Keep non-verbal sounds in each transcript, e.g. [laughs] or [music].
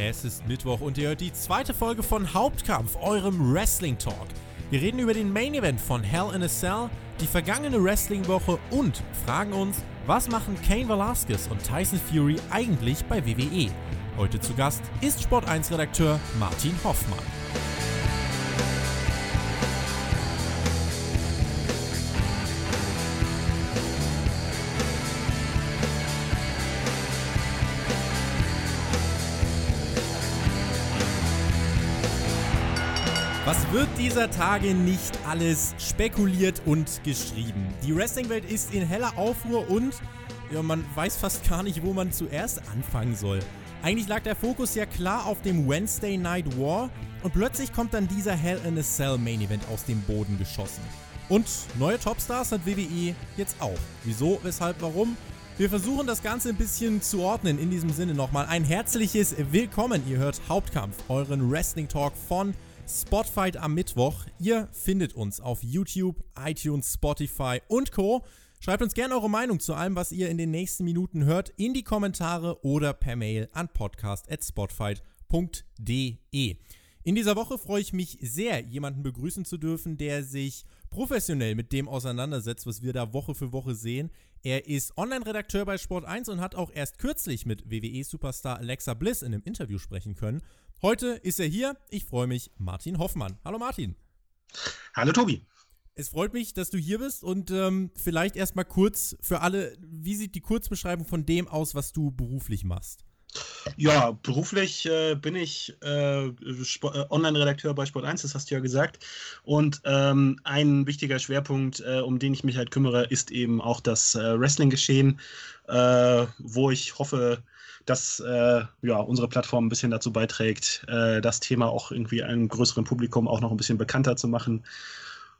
Es ist Mittwoch und ihr hört die zweite Folge von Hauptkampf, eurem Wrestling Talk. Wir reden über den Main Event von Hell in a Cell, die vergangene Wrestling-Woche und fragen uns, was machen Kane Velasquez und Tyson Fury eigentlich bei WWE? Heute zu Gast ist Sport 1 Redakteur Martin Hoffmann. Wird dieser Tage nicht alles spekuliert und geschrieben? Die Wrestling-Welt ist in heller Aufruhr und ja, man weiß fast gar nicht, wo man zuerst anfangen soll. Eigentlich lag der Fokus ja klar auf dem Wednesday Night War und plötzlich kommt dann dieser Hell in a Cell Main Event aus dem Boden geschossen. Und neue Topstars hat WWE jetzt auch. Wieso, weshalb, warum? Wir versuchen das Ganze ein bisschen zu ordnen. In diesem Sinne nochmal ein herzliches Willkommen. Ihr hört Hauptkampf, euren Wrestling Talk von Spotfight am Mittwoch. Ihr findet uns auf YouTube, iTunes, Spotify und Co. Schreibt uns gerne eure Meinung zu allem, was ihr in den nächsten Minuten hört, in die Kommentare oder per Mail an podcast.spotfight.de. In dieser Woche freue ich mich sehr, jemanden begrüßen zu dürfen, der sich professionell mit dem auseinandersetzt, was wir da Woche für Woche sehen. Er ist Online-Redakteur bei Sport 1 und hat auch erst kürzlich mit WWE-Superstar Alexa Bliss in einem Interview sprechen können. Heute ist er hier. Ich freue mich, Martin Hoffmann. Hallo Martin. Hallo Tobi. Es freut mich, dass du hier bist und ähm, vielleicht erstmal kurz für alle, wie sieht die Kurzbeschreibung von dem aus, was du beruflich machst? Ja, beruflich äh, bin ich äh, äh, Online-Redakteur bei Sport 1, das hast du ja gesagt. Und ähm, ein wichtiger Schwerpunkt, äh, um den ich mich halt kümmere, ist eben auch das äh, Wrestling-Geschehen, äh, wo ich hoffe, dass ja, unsere Plattform ein bisschen dazu beiträgt, das Thema auch irgendwie einem größeren Publikum auch noch ein bisschen bekannter zu machen.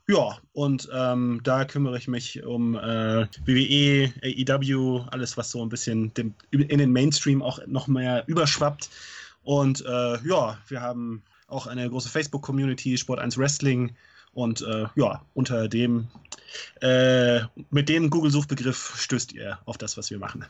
Ja, und ähm, da kümmere ich mich um äh, WWE, AEW, alles, was so ein bisschen dem, in den Mainstream auch noch mehr überschwappt. Und äh, ja, wir haben auch eine große Facebook-Community, Sport 1 Wrestling. Und äh, ja, unter dem, äh, mit dem Google-Suchbegriff stößt ihr auf das, was wir machen.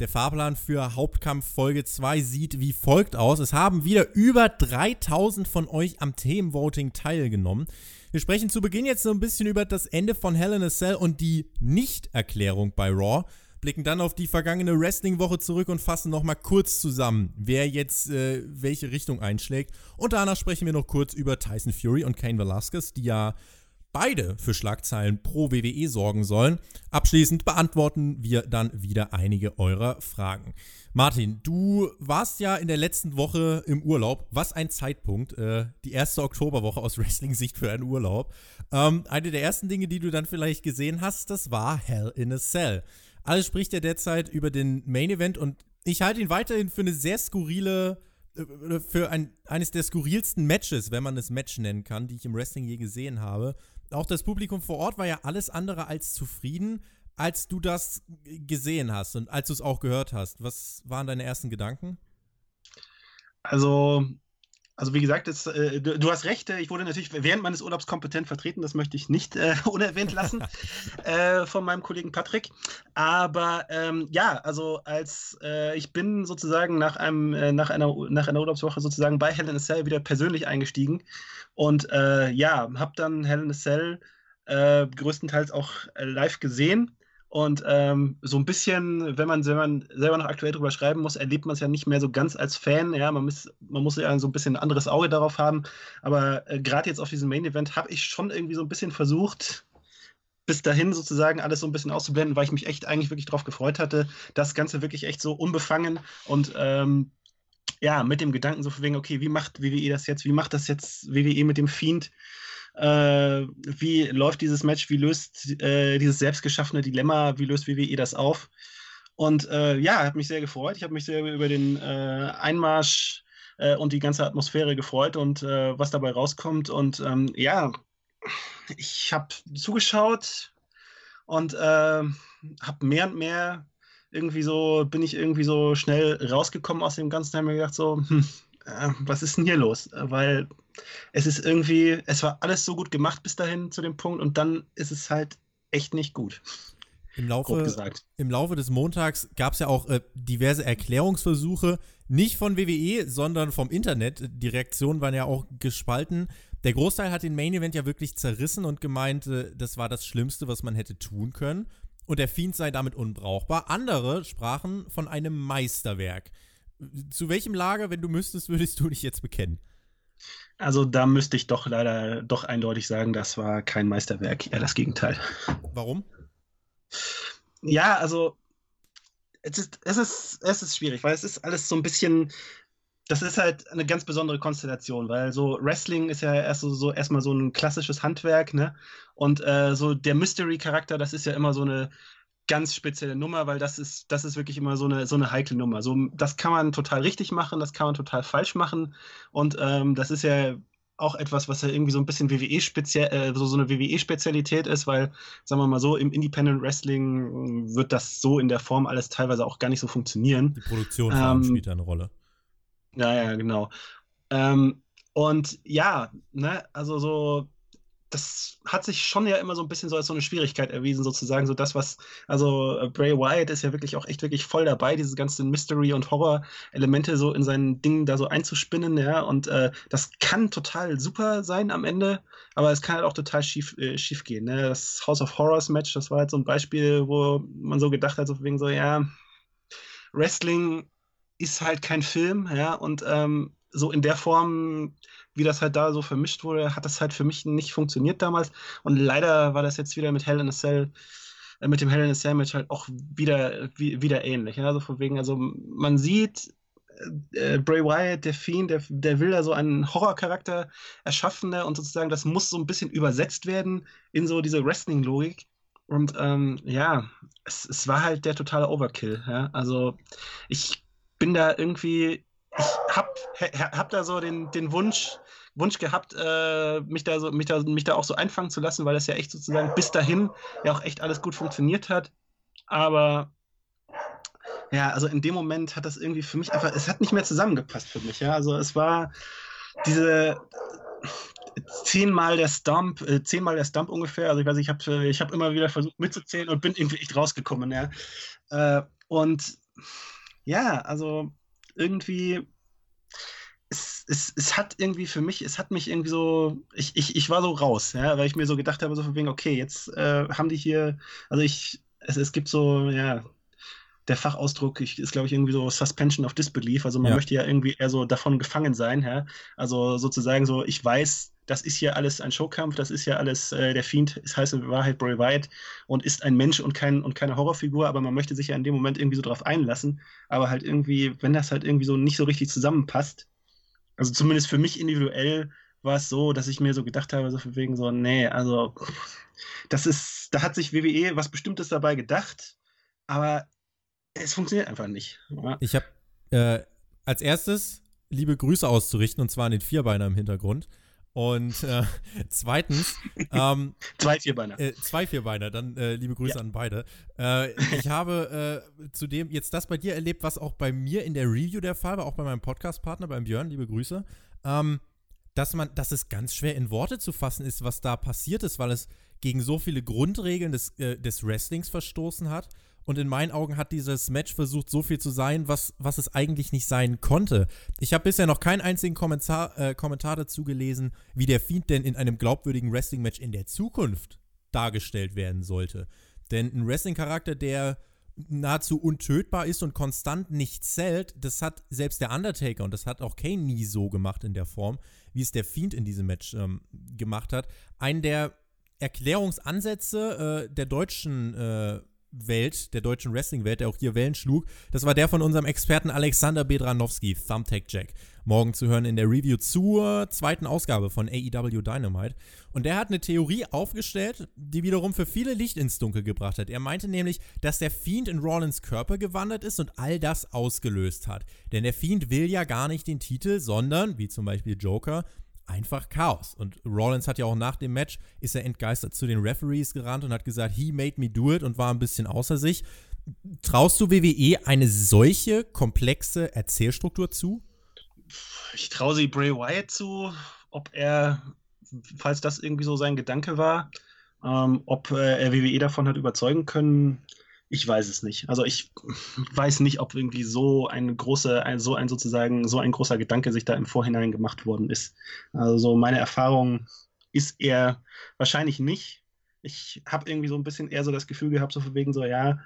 Der Fahrplan für Hauptkampf Folge 2 sieht wie folgt aus. Es haben wieder über 3000 von euch am Themenvoting teilgenommen. Wir sprechen zu Beginn jetzt so ein bisschen über das Ende von Hell in a Cell und die Nichterklärung bei Raw blicken dann auf die vergangene Wrestling-Woche zurück und fassen nochmal kurz zusammen, wer jetzt äh, welche Richtung einschlägt. Und danach sprechen wir noch kurz über Tyson Fury und Kane Velasquez, die ja beide für Schlagzeilen pro WWE sorgen sollen. Abschließend beantworten wir dann wieder einige eurer Fragen. Martin, du warst ja in der letzten Woche im Urlaub. Was ein Zeitpunkt. Äh, die erste Oktoberwoche aus [laughs] Wrestling-Sicht für einen Urlaub. Ähm, eine der ersten Dinge, die du dann vielleicht gesehen hast, das war Hell in a Cell. Alles spricht ja derzeit über den Main Event und ich halte ihn weiterhin für eine sehr skurrile, äh, für ein, eines der skurrilsten Matches, wenn man es Match nennen kann, die ich im Wrestling je gesehen habe. Auch das Publikum vor Ort war ja alles andere als zufrieden, als du das gesehen hast und als du es auch gehört hast. Was waren deine ersten Gedanken? Also, also wie gesagt, das, äh, du, du, hast recht, äh, ich wurde natürlich während meines Urlaubs kompetent vertreten, das möchte ich nicht äh, [laughs] unerwähnt lassen [laughs] äh, von meinem Kollegen Patrick. Aber ähm, ja, also als äh, ich bin sozusagen nach, einem, äh, nach, einer, nach einer Urlaubswoche sozusagen bei a Cell wieder persönlich eingestiegen und ja, habe dann a Cell größtenteils auch live gesehen und ähm, so ein bisschen, wenn man, wenn man selber noch aktuell drüber schreiben muss, erlebt man es ja nicht mehr so ganz als Fan. Ja, man muss, man muss ja so ein bisschen ein anderes Auge darauf haben. Aber äh, gerade jetzt auf diesem Main Event habe ich schon irgendwie so ein bisschen versucht, bis dahin sozusagen alles so ein bisschen auszublenden, weil ich mich echt eigentlich wirklich darauf gefreut hatte, das Ganze wirklich echt so unbefangen und ähm, ja, mit dem Gedanken so von wegen, okay, wie macht WWE das jetzt? Wie macht das jetzt WWE mit dem Fiend? Äh, wie läuft dieses Match? Wie löst äh, dieses selbstgeschaffene Dilemma? Wie löst WWE das auf? Und äh, ja, hat mich sehr gefreut. Ich habe mich sehr über den äh, Einmarsch äh, und die ganze Atmosphäre gefreut und äh, was dabei rauskommt. Und ähm, ja, ich habe zugeschaut und habe mehr und mehr irgendwie so, bin ich irgendwie so schnell rausgekommen aus dem Ganzen, habe mir gedacht, so, hm, was ist denn hier los? Weil es ist irgendwie, es war alles so gut gemacht bis dahin zu dem Punkt und dann ist es halt echt nicht gut. Im Laufe, im Laufe des Montags gab es ja auch äh, diverse Erklärungsversuche, nicht von WWE, sondern vom Internet. Die Reaktionen waren ja auch gespalten. Der Großteil hat den Main Event ja wirklich zerrissen und gemeint, äh, das war das Schlimmste, was man hätte tun können. Und der Fiend sei damit unbrauchbar. Andere sprachen von einem Meisterwerk. Zu welchem Lager, wenn du müsstest, würdest du dich jetzt bekennen? Also da müsste ich doch leider doch eindeutig sagen, das war kein Meisterwerk, eher das Gegenteil. Warum? Ja, also es ist, es ist, es ist schwierig, weil es ist alles so ein bisschen, das ist halt eine ganz besondere Konstellation, weil so Wrestling ist ja erst so, so erstmal so ein klassisches Handwerk, ne? Und äh, so der Mystery-Charakter, das ist ja immer so eine ganz spezielle Nummer, weil das ist, das ist wirklich immer so eine, so eine heikle Nummer. So, das kann man total richtig machen, das kann man total falsch machen. Und ähm, das ist ja auch etwas, was ja irgendwie so ein bisschen WWE speziell, äh, so, so eine WWE-Spezialität ist, weil, sagen wir mal so, im Independent Wrestling wird das so in der Form alles teilweise auch gar nicht so funktionieren. Die Produktion ähm, spielt da eine Rolle. Ja, ja, genau. Ähm, und ja, ne, also so, das hat sich schon ja immer so ein bisschen so als so eine Schwierigkeit erwiesen, sozusagen. So das, was, also äh, Bray Wyatt ist ja wirklich auch echt wirklich voll dabei, diese ganzen Mystery- und Horror-Elemente so in seinen Dingen da so einzuspinnen, ja. Und äh, das kann total super sein am Ende, aber es kann halt auch total schief, äh, schief gehen. Ne? Das House of Horrors Match, das war halt so ein Beispiel, wo man so gedacht hat, so wegen so, ja, Wrestling ist halt kein Film, ja, und ähm, so in der Form wie das halt da so vermischt wurde, hat das halt für mich nicht funktioniert damals. Und leider war das jetzt wieder mit Hell in a Cell, äh, mit dem Hell in a Cell Match halt auch wieder, wie, wieder ähnlich. Ja? Also von wegen, also man sieht, äh, Bray Wyatt, der Fiend, der, der will da so einen Horrorcharakter erschaffen ne? und sozusagen das muss so ein bisschen übersetzt werden in so diese Wrestling-Logik. Und ähm, ja, es, es war halt der totale Overkill. Ja? Also ich bin da irgendwie ich hab, hab da so den, den Wunsch, Wunsch gehabt, äh, mich, da so, mich, da, mich da auch so einfangen zu lassen, weil das ja echt sozusagen bis dahin ja auch echt alles gut funktioniert hat. Aber ja, also in dem Moment hat das irgendwie für mich einfach, es hat nicht mehr zusammengepasst für mich. Ja, also es war diese zehnmal der Stump, äh, zehnmal der Stump ungefähr. Also ich weiß, ich habe ich hab immer wieder versucht mitzuzählen und bin irgendwie echt rausgekommen. Ja. Äh, und ja, also irgendwie, es, es, es hat irgendwie für mich, es hat mich irgendwie so, ich, ich, ich war so raus, ja, weil ich mir so gedacht habe, so von wegen, okay, jetzt äh, haben die hier, also ich, es, es gibt so, ja, der Fachausdruck ich, ist, glaube ich, irgendwie so Suspension of Disbelief. Also man ja. möchte ja irgendwie eher so davon gefangen sein. Ja? Also sozusagen so, ich weiß, das ist hier alles ein Showkampf, das ist ja alles, äh, der Fiend es heißt in Wahrheit Bray Wyatt und ist ein Mensch und, kein, und keine Horrorfigur, aber man möchte sich ja in dem Moment irgendwie so drauf einlassen. Aber halt irgendwie, wenn das halt irgendwie so nicht so richtig zusammenpasst, also zumindest für mich individuell war es so, dass ich mir so gedacht habe, so von wegen so, nee, also das ist, da hat sich WWE was Bestimmtes dabei gedacht, aber es funktioniert einfach nicht. Ja. Ich habe äh, als erstes liebe Grüße auszurichten und zwar an den Vierbeiner im Hintergrund. Und äh, [laughs] zweitens, [laughs] ähm, zwei Vierbeiner. Äh, zwei Vierbeiner, dann äh, liebe Grüße ja. an beide. Äh, ich habe äh, zudem jetzt das bei dir erlebt, was auch bei mir in der Review der Fall war, auch bei meinem Podcast-Partner, beim Björn, liebe Grüße, ähm, dass man, dass es ganz schwer in Worte zu fassen ist, was da passiert ist, weil es gegen so viele Grundregeln des, äh, des Wrestlings verstoßen hat und in meinen Augen hat dieses Match versucht, so viel zu sein, was, was es eigentlich nicht sein konnte. Ich habe bisher noch keinen einzigen Kommentar, äh, Kommentar dazu gelesen, wie der Fiend denn in einem glaubwürdigen Wrestling-Match in der Zukunft dargestellt werden sollte. Denn ein Wrestling-Charakter, der nahezu untötbar ist und konstant nicht zählt, das hat selbst der Undertaker und das hat auch Kane nie so gemacht in der Form, wie es der Fiend in diesem Match ähm, gemacht hat. Einen der Erklärungsansätze äh, der deutschen äh, Welt, der deutschen Wrestling-Welt, der auch hier Wellen schlug. Das war der von unserem Experten Alexander Bedranowski, Thumbtack Jack. Morgen zu hören in der Review zur zweiten Ausgabe von AEW Dynamite. Und der hat eine Theorie aufgestellt, die wiederum für viele Licht ins Dunkel gebracht hat. Er meinte nämlich, dass der Fiend in Rollins Körper gewandert ist und all das ausgelöst hat. Denn der Fiend will ja gar nicht den Titel, sondern, wie zum Beispiel Joker, einfach Chaos. Und Rollins hat ja auch nach dem Match, ist er entgeistert zu den Referees gerannt und hat gesagt, he made me do it und war ein bisschen außer sich. Traust du WWE eine solche komplexe Erzählstruktur zu? Ich traue sie Bray Wyatt zu, ob er, falls das irgendwie so sein Gedanke war, Ähm, ob äh, WWE davon hat überzeugen können, ich weiß es nicht. Also ich weiß nicht, ob irgendwie so ein großer, ein, so ein sozusagen, so ein großer Gedanke sich da im Vorhinein gemacht worden ist. Also meine Erfahrung ist eher wahrscheinlich nicht. Ich habe irgendwie so ein bisschen eher so das Gefühl gehabt, so von wegen so, ja,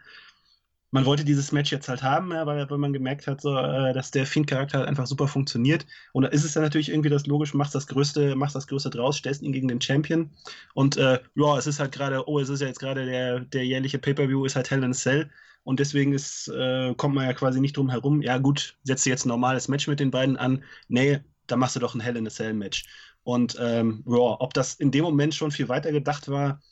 man wollte dieses Match jetzt halt haben, weil, weil man gemerkt hat, so, äh, dass der Fiend-Charakter halt einfach super funktioniert. Und da ist es dann natürlich irgendwie das logisch, machst das Größte, machst das Größte draus, stellst ihn gegen den Champion. Und äh, ja, es ist halt gerade, oh, es ist ja jetzt gerade der, der jährliche Pay-Per-View, ist halt Hell in a Cell. Und deswegen ist, äh, kommt man ja quasi nicht drum herum. Ja, gut, setzt du jetzt ein normales Match mit den beiden an. Nee, da machst du doch ein Hell in a Cell-Match. Und ähm, ja, ob das in dem Moment schon viel weiter gedacht war,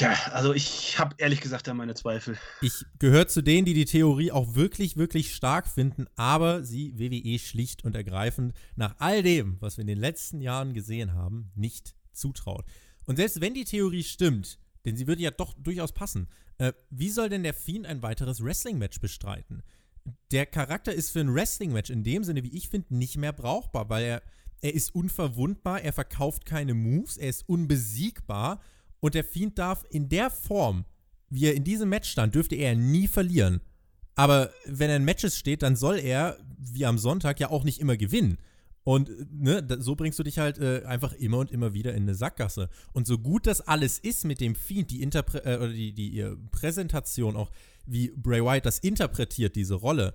Tja, also ich habe ehrlich gesagt da meine Zweifel. Ich gehöre zu denen, die die Theorie auch wirklich, wirklich stark finden, aber sie WWE schlicht und ergreifend nach all dem, was wir in den letzten Jahren gesehen haben, nicht zutraut. Und selbst wenn die Theorie stimmt, denn sie würde ja doch durchaus passen, äh, wie soll denn der Fiend ein weiteres Wrestling-Match bestreiten? Der Charakter ist für ein Wrestling-Match in dem Sinne, wie ich finde, nicht mehr brauchbar, weil er, er ist unverwundbar, er verkauft keine Moves, er ist unbesiegbar und der Fiend darf in der Form, wie er in diesem Match stand, dürfte er nie verlieren. Aber wenn er in Matches steht, dann soll er, wie am Sonntag, ja auch nicht immer gewinnen. Und ne, so bringst du dich halt äh, einfach immer und immer wieder in eine Sackgasse. Und so gut das alles ist mit dem Fiend, die, Interpre äh, oder die, die äh, Präsentation, auch wie Bray Wyatt das interpretiert, diese Rolle,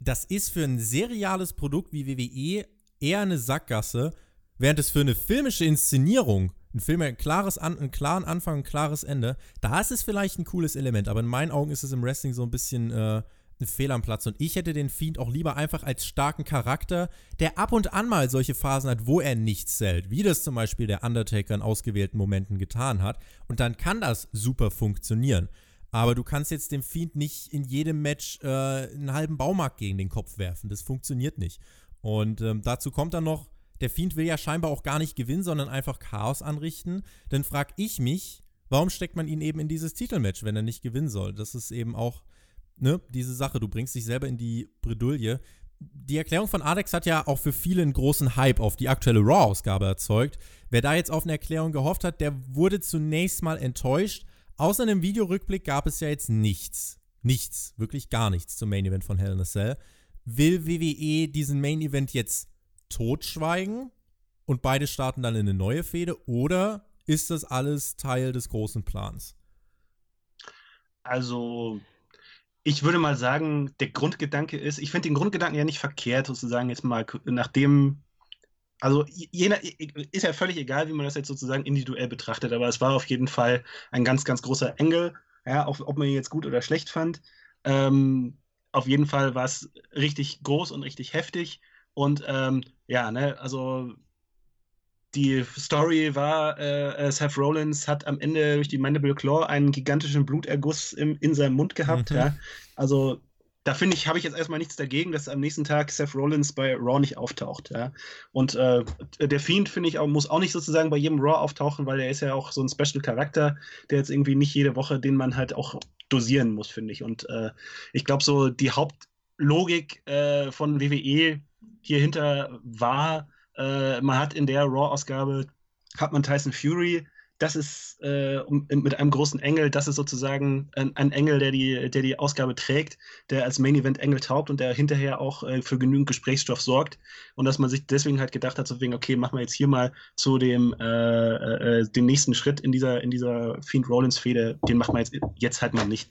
das ist für ein seriales Produkt wie WWE eher eine Sackgasse, während es für eine filmische Inszenierung ein Film hat ein klares An einen klaren Anfang, ein klares Ende. Da ist es vielleicht ein cooles Element, aber in meinen Augen ist es im Wrestling so ein bisschen äh, ein Fehl am Platz. Und ich hätte den Fiend auch lieber einfach als starken Charakter, der ab und an mal solche Phasen hat, wo er nichts zählt, wie das zum Beispiel der Undertaker in ausgewählten Momenten getan hat. Und dann kann das super funktionieren. Aber du kannst jetzt dem Fiend nicht in jedem Match äh, einen halben Baumarkt gegen den Kopf werfen. Das funktioniert nicht. Und ähm, dazu kommt dann noch, der Fiend will ja scheinbar auch gar nicht gewinnen, sondern einfach Chaos anrichten. Dann frage ich mich, warum steckt man ihn eben in dieses Titelmatch, wenn er nicht gewinnen soll? Das ist eben auch ne, diese Sache. Du bringst dich selber in die Bredouille. Die Erklärung von Alex hat ja auch für viele einen großen Hype auf die aktuelle Raw-Ausgabe erzeugt. Wer da jetzt auf eine Erklärung gehofft hat, der wurde zunächst mal enttäuscht. Außer einem Videorückblick gab es ja jetzt nichts. Nichts, wirklich gar nichts zum Main Event von Hell in a Cell. Will WWE diesen Main Event jetzt totschweigen und beide starten dann in eine neue Fehde oder ist das alles Teil des großen Plans? Also, ich würde mal sagen, der Grundgedanke ist, ich finde den Grundgedanken ja nicht verkehrt, sozusagen jetzt mal nachdem, also jener, ist ja völlig egal, wie man das jetzt sozusagen individuell betrachtet, aber es war auf jeden Fall ein ganz, ganz großer Engel, ja, auch, ob man ihn jetzt gut oder schlecht fand. Ähm, auf jeden Fall war es richtig groß und richtig heftig. Und ähm, ja, ne, also die Story war, äh, äh, Seth Rollins hat am Ende durch die Mandible Claw einen gigantischen Bluterguss im, in seinem Mund gehabt. Mhm. Ja. Also da finde ich, habe ich jetzt erstmal nichts dagegen, dass am nächsten Tag Seth Rollins bei Raw nicht auftaucht. Ja. Und äh, der Fiend, finde ich, auch, muss auch nicht sozusagen bei jedem Raw auftauchen, weil er ist ja auch so ein Special-Charakter, der jetzt irgendwie nicht jede Woche, den man halt auch dosieren muss, finde ich. Und äh, ich glaube, so die Hauptlogik äh, von WWE hierhinter war, äh, man hat in der Raw-Ausgabe, hat man Tyson Fury, das ist äh, mit einem großen Engel, das ist sozusagen ein, ein, Engel, der die, der die Ausgabe trägt, der als Main Event Engel taugt und der hinterher auch äh, für genügend Gesprächsstoff sorgt. Und dass man sich deswegen halt gedacht hat, so wegen, okay, machen wir jetzt hier mal zu dem äh, äh, den nächsten Schritt in dieser, in dieser Fiend Rollins-Fehde, den machen wir jetzt, jetzt halt mal nicht.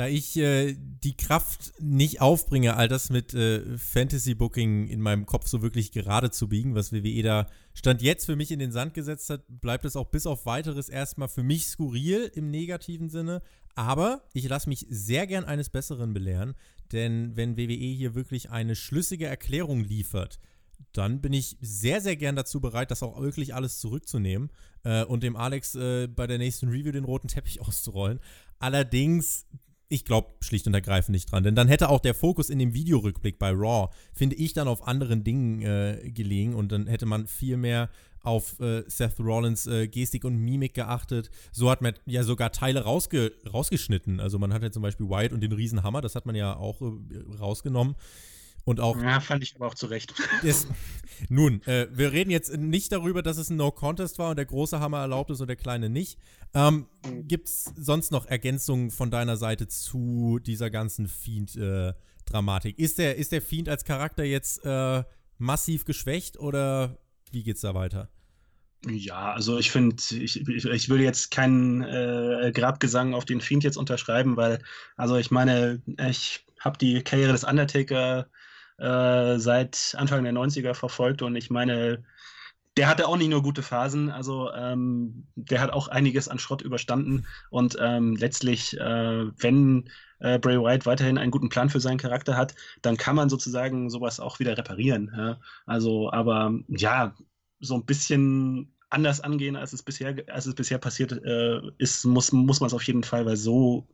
Da ich äh, die Kraft nicht aufbringe, all das mit äh, Fantasy Booking in meinem Kopf so wirklich gerade zu biegen, was WWE da Stand jetzt für mich in den Sand gesetzt hat, bleibt es auch bis auf weiteres erstmal für mich skurril im negativen Sinne. Aber ich lasse mich sehr gern eines Besseren belehren, denn wenn WWE hier wirklich eine schlüssige Erklärung liefert, dann bin ich sehr, sehr gern dazu bereit, das auch wirklich alles zurückzunehmen äh, und dem Alex äh, bei der nächsten Review den roten Teppich [laughs] auszurollen. Allerdings ich glaube schlicht und ergreifend nicht dran. Denn dann hätte auch der Fokus in dem Videorückblick bei Raw, finde ich, dann auf anderen Dingen äh, gelegen und dann hätte man viel mehr auf äh, Seth Rollins äh, Gestik und Mimik geachtet. So hat man ja sogar Teile rausge rausgeschnitten. Also man hat ja zum Beispiel Wyatt und den Riesenhammer, das hat man ja auch äh, rausgenommen. Und auch. Ja, fand ich aber auch zu Recht. [laughs] Ist, nun, äh, wir reden jetzt nicht darüber, dass es ein No-Contest war und der große Hammer erlaubt ist und der kleine nicht. Ähm, mhm. Gibt es sonst noch Ergänzungen von deiner Seite zu dieser ganzen Fiend-Dramatik? Äh, ist, der, ist der Fiend als Charakter jetzt äh, massiv geschwächt oder wie geht's da weiter? Ja, also ich finde, ich, ich, ich will jetzt keinen äh, Grabgesang auf den Fiend jetzt unterschreiben, weil, also ich meine, ich habe die Karriere des Undertaker äh, seit Anfang der 90er verfolgt und ich meine, der hatte auch nicht nur gute Phasen, also ähm, der hat auch einiges an Schrott überstanden und ähm, letztlich, äh, wenn äh, Bray Wyatt weiterhin einen guten Plan für seinen Charakter hat, dann kann man sozusagen sowas auch wieder reparieren. Ja? Also, aber ja, so ein bisschen anders angehen, als es bisher, als es bisher passiert äh, ist, muss, muss man es auf jeden Fall, weil so,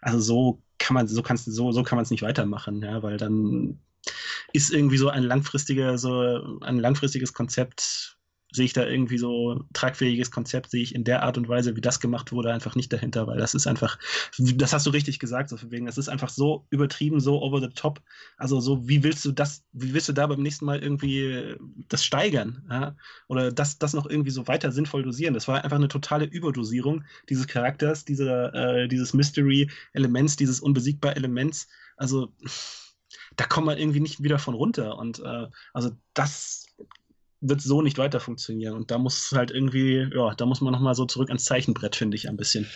also so kann man, so kannst so, so kann man es nicht weitermachen, ja, weil dann ist irgendwie so ein langfristiger, so ein langfristiges Konzept sehe ich da irgendwie so tragfähiges Konzept, sehe ich in der Art und Weise, wie das gemacht wurde, einfach nicht dahinter, weil das ist einfach, das hast du richtig gesagt, so wegen, das ist einfach so übertrieben, so over the top. Also so, wie willst du das, wie willst du da beim nächsten Mal irgendwie das steigern? Ja? Oder das, das noch irgendwie so weiter sinnvoll dosieren? Das war einfach eine totale Überdosierung dieses Charakters, dieser, äh, dieses Mystery-Elements, dieses unbesiegbar Elements. Also da kommt man irgendwie nicht wieder von runter. Und äh, also das wird so nicht weiter funktionieren. Und da muss halt irgendwie, ja, da muss man nochmal so zurück ans Zeichenbrett, finde ich, ein bisschen.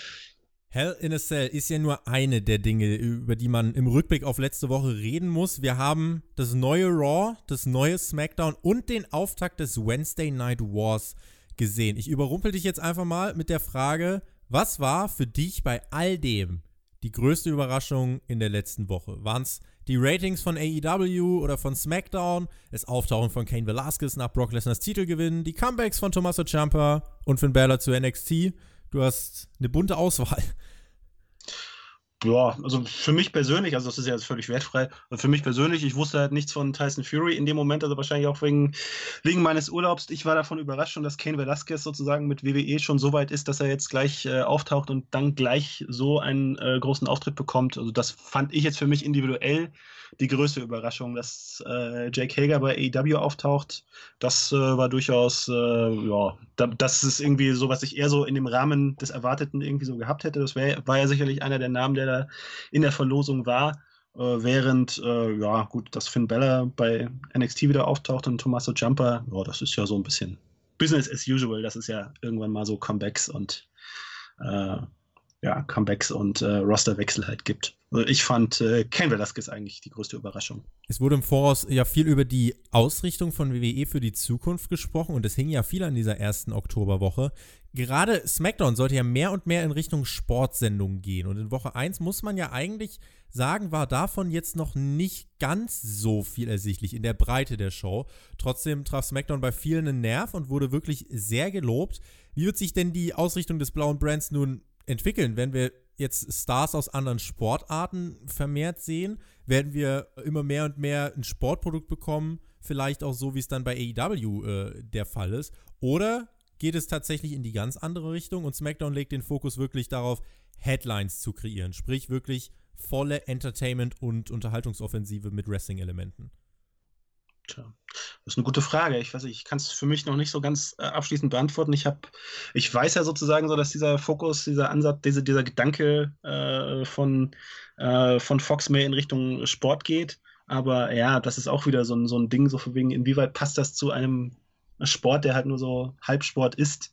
Hell in a Cell ist ja nur eine der Dinge, über die man im Rückblick auf letzte Woche reden muss. Wir haben das neue Raw, das neue SmackDown und den Auftakt des Wednesday Night Wars gesehen. Ich überrumpel dich jetzt einfach mal mit der Frage, was war für dich bei all dem die größte Überraschung in der letzten Woche? Waren es die Ratings von AEW oder von SmackDown, das Auftauchen von Kane Velasquez nach Brock Lesnars Titelgewinn, die Comebacks von Tommaso Ciampa und Finn Balor zu NXT. Du hast eine bunte Auswahl. Ja, also für mich persönlich, also das ist ja jetzt völlig wertfrei, für mich persönlich, ich wusste halt nichts von Tyson Fury in dem Moment, also wahrscheinlich auch wegen, wegen meines Urlaubs. Ich war davon überrascht schon, dass Kane Velasquez sozusagen mit WWE schon so weit ist, dass er jetzt gleich äh, auftaucht und dann gleich so einen äh, großen Auftritt bekommt. Also das fand ich jetzt für mich individuell die größte Überraschung, dass äh, Jake Hager bei AEW auftaucht. Das äh, war durchaus, äh, ja, da, das ist irgendwie so, was ich eher so in dem Rahmen des Erwarteten irgendwie so gehabt hätte. Das wär, war ja sicherlich einer der Namen, der da in der Verlosung war. Äh, während, äh, ja, gut, dass Finn Bella bei NXT wieder auftaucht und Tommaso Jumper, ja, das ist ja so ein bisschen Business as usual. Das ist ja irgendwann mal so Comebacks und äh, ja, Comebacks und äh, Rosterwechsel halt gibt. Also ich fand äh, Ken Velasquez eigentlich die größte Überraschung. Es wurde im Voraus ja viel über die Ausrichtung von WWE für die Zukunft gesprochen und es hing ja viel an dieser ersten Oktoberwoche. Gerade SmackDown sollte ja mehr und mehr in Richtung Sportsendungen gehen und in Woche 1 muss man ja eigentlich sagen, war davon jetzt noch nicht ganz so viel ersichtlich in der Breite der Show. Trotzdem traf SmackDown bei vielen einen Nerv und wurde wirklich sehr gelobt. Wie wird sich denn die Ausrichtung des blauen Brands nun entwickeln, wenn wir jetzt Stars aus anderen Sportarten vermehrt sehen, werden wir immer mehr und mehr ein Sportprodukt bekommen, vielleicht auch so, wie es dann bei AEW äh, der Fall ist. Oder geht es tatsächlich in die ganz andere Richtung und SmackDown legt den Fokus wirklich darauf, Headlines zu kreieren, sprich wirklich volle Entertainment- und Unterhaltungsoffensive mit Wrestling-Elementen. Tja, das ist eine gute Frage. Ich weiß nicht, ich kann es für mich noch nicht so ganz äh, abschließend beantworten. Ich habe, ich weiß ja sozusagen so, dass dieser Fokus, dieser Ansatz, diese, dieser Gedanke äh, von, äh, von Fox mehr in Richtung Sport geht. Aber ja, das ist auch wieder so ein, so ein Ding, so von wegen, inwieweit passt das zu einem Sport, der halt nur so Halbsport ist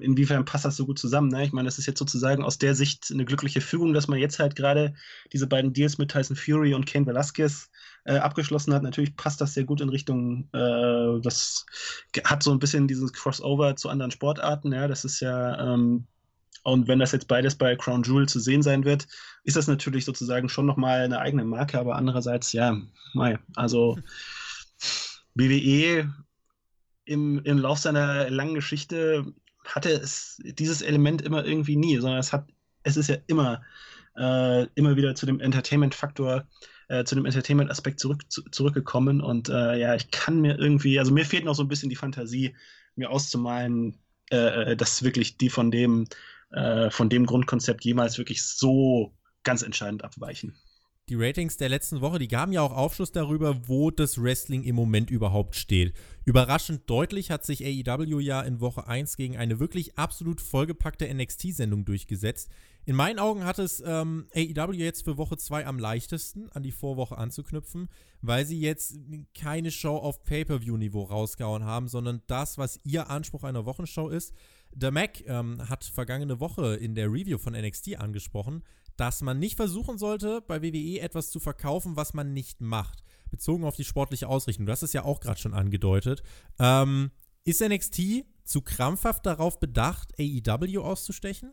inwiefern passt das so gut zusammen? Ne? Ich meine, das ist jetzt sozusagen aus der Sicht eine glückliche Fügung, dass man jetzt halt gerade diese beiden Deals mit Tyson Fury und Kane Velasquez äh, abgeschlossen hat. Natürlich passt das sehr gut in Richtung, äh, das hat so ein bisschen dieses Crossover zu anderen Sportarten. Ja, das ist ja, ähm, und wenn das jetzt beides bei Crown Jewel zu sehen sein wird, ist das natürlich sozusagen schon nochmal eine eigene Marke, aber andererseits, ja, also [laughs] WWE im, im Lauf seiner langen Geschichte hatte es dieses Element immer irgendwie nie, sondern es hat, es ist ja immer, äh, immer wieder zu dem Entertainment-Faktor, äh, zu dem Entertainment-Aspekt zurück, zu, zurückgekommen. Und äh, ja, ich kann mir irgendwie, also mir fehlt noch so ein bisschen die Fantasie, mir auszumalen, äh, dass wirklich die von dem, äh, von dem Grundkonzept jemals wirklich so ganz entscheidend abweichen. Die Ratings der letzten Woche, die gaben ja auch Aufschluss darüber, wo das Wrestling im Moment überhaupt steht. Überraschend deutlich hat sich AEW ja in Woche 1 gegen eine wirklich absolut vollgepackte NXT-Sendung durchgesetzt. In meinen Augen hat es ähm, AEW jetzt für Woche 2 am leichtesten, an die Vorwoche anzuknüpfen, weil sie jetzt keine Show auf Pay-Per-View-Niveau rausgehauen haben, sondern das, was ihr Anspruch einer Wochenshow ist. Der Mac ähm, hat vergangene Woche in der Review von NXT angesprochen, dass man nicht versuchen sollte, bei WWE etwas zu verkaufen, was man nicht macht. Bezogen auf die sportliche Ausrichtung. Du hast es ja auch gerade schon angedeutet. Ähm, ist NXT zu krampfhaft darauf bedacht, AEW auszustechen?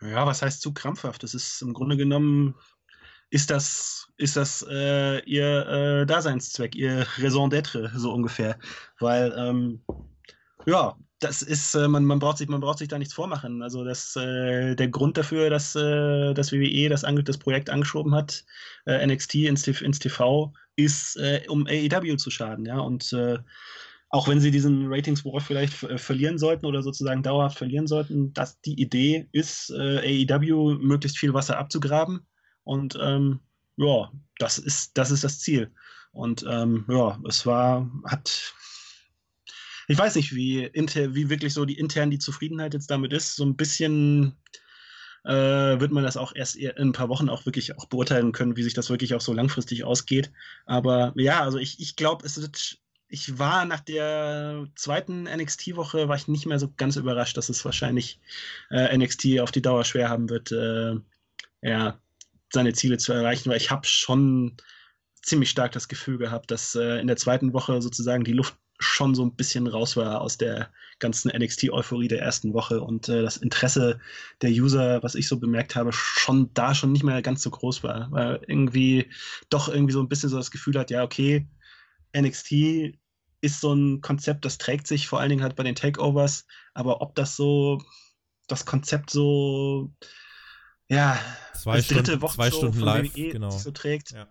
Ja, was heißt zu krampfhaft? Das ist im Grunde genommen, ist das, ist das äh, ihr äh, Daseinszweck, ihr Raison d'être, so ungefähr. Weil, ähm, ja, das ist, äh, man, man, braucht sich, man braucht sich da nichts vormachen. Also das, äh, der Grund dafür, dass äh, das WWE das, das Projekt angeschoben hat, äh, NXT ins, ins TV, ist, um AEW zu schaden, ja. Und auch wenn sie diesen Ratings-War vielleicht äh, verlieren sollten oder sozusagen dauerhaft verlieren sollten, dass die Idee ist, äh, AEW möglichst viel Wasser abzugraben. Und ähm, ja, das ist, das ist das Ziel. Und ähm, ja, es war, hat, ich weiß nicht, wie, inter, wie wirklich so die intern die Zufriedenheit jetzt damit ist. So ein bisschen äh, wird man das auch erst in ein paar Wochen auch wirklich auch beurteilen können, wie sich das wirklich auch so langfristig ausgeht. Aber ja, also ich, ich glaube, es wird ich war nach der zweiten NXT-Woche, war ich nicht mehr so ganz überrascht, dass es wahrscheinlich äh, NXT auf die Dauer schwer haben wird, äh, ja, seine Ziele zu erreichen, weil ich habe schon ziemlich stark das Gefühl gehabt, dass äh, in der zweiten Woche sozusagen die Luft schon so ein bisschen raus war aus der ganzen NXT-Euphorie der ersten Woche und äh, das Interesse der User, was ich so bemerkt habe, schon da schon nicht mehr ganz so groß war, weil irgendwie doch irgendwie so ein bisschen so das Gefühl hat, ja, okay, NXT ist so ein Konzept, das trägt sich vor allen Dingen halt bei den Takeovers, aber ob das so, das Konzept so, ja, zwei dritte Stunden, Woche zwei Stunden live, WWE genau. so trägt, ja.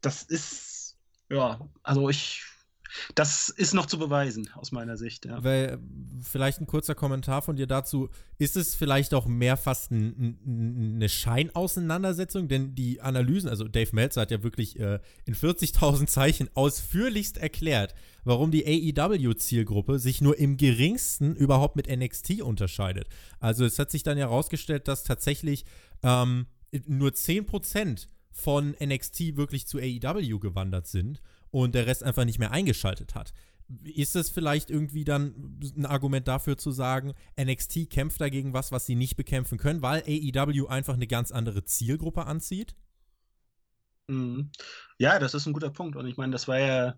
das ist, ja, also ich das ist noch zu beweisen, aus meiner Sicht. Ja. Weil, vielleicht ein kurzer Kommentar von dir dazu. Ist es vielleicht auch mehr fast ein, ein, eine Scheinauseinandersetzung? Denn die Analysen, also Dave Meltzer hat ja wirklich äh, in 40.000 Zeichen ausführlichst erklärt, warum die AEW-Zielgruppe sich nur im geringsten überhaupt mit NXT unterscheidet. Also, es hat sich dann ja herausgestellt, dass tatsächlich ähm, nur 10% von NXT wirklich zu AEW gewandert sind und der Rest einfach nicht mehr eingeschaltet hat. Ist es vielleicht irgendwie dann ein Argument dafür zu sagen, NXT kämpft dagegen was, was sie nicht bekämpfen können, weil AEW einfach eine ganz andere Zielgruppe anzieht? Mhm. Ja, das ist ein guter Punkt. Und ich meine, das war ja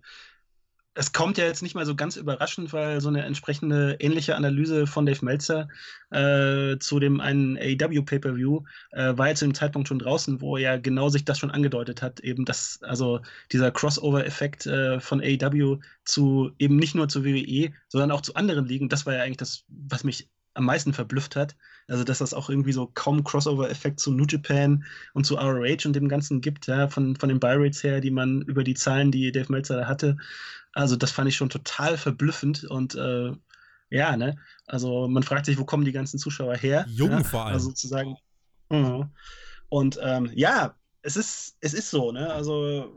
es kommt ja jetzt nicht mal so ganz überraschend, weil so eine entsprechende ähnliche Analyse von Dave Meltzer äh, zu dem einen AEW Pay-Per-View äh, war ja zu dem Zeitpunkt schon draußen, wo er genau sich das schon angedeutet hat, eben dass, also dieser Crossover-Effekt äh, von AEW zu eben nicht nur zu WWE, sondern auch zu anderen Ligen, das war ja eigentlich das, was mich am meisten verblüfft hat. Also, dass das auch irgendwie so kaum Crossover-Effekt zu New Japan und zu ROH und dem Ganzen gibt, ja, von, von den Buy-Rates her, die man über die Zahlen, die Dave Meltzer da hatte, also das fand ich schon total verblüffend und äh, ja, ne? Also man fragt sich, wo kommen die ganzen Zuschauer her? Jung ja? vor allem. Also sozusagen. Uh Und ähm, ja, es ist, es ist so, ne? Also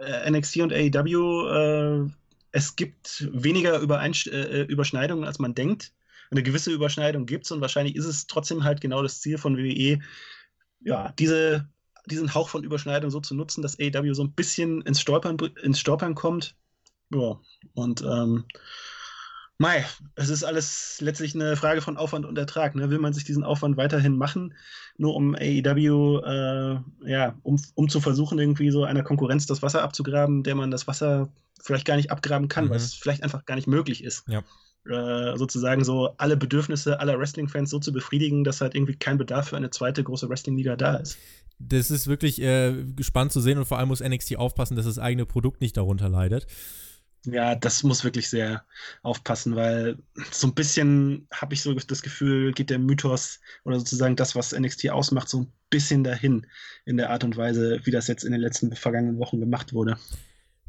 äh, NXT und AEW, äh, es gibt weniger Übereinst äh, Überschneidungen, als man denkt. Eine gewisse Überschneidung gibt es und wahrscheinlich ist es trotzdem halt genau das Ziel von WWE, ja, diese, diesen Hauch von Überschneidung so zu nutzen, dass AEW so ein bisschen ins Stolpern, ins Stolpern kommt ja, und ähm, Mei, es ist alles letztlich eine Frage von Aufwand und Ertrag. Ne? Will man sich diesen Aufwand weiterhin machen, nur um AEW, äh, ja, um, um zu versuchen, irgendwie so einer Konkurrenz das Wasser abzugraben, der man das Wasser vielleicht gar nicht abgraben kann, mhm. weil es vielleicht einfach gar nicht möglich ist. Ja. Äh, sozusagen so alle Bedürfnisse aller Wrestling-Fans so zu befriedigen, dass halt irgendwie kein Bedarf für eine zweite große Wrestling-Liga da ist. Das ist wirklich äh, gespannt zu sehen und vor allem muss NXT aufpassen, dass das eigene Produkt nicht darunter leidet. Ja, das muss wirklich sehr aufpassen, weil so ein bisschen habe ich so das Gefühl, geht der Mythos oder sozusagen das, was NXT ausmacht, so ein bisschen dahin in der Art und Weise, wie das jetzt in den letzten vergangenen Wochen gemacht wurde.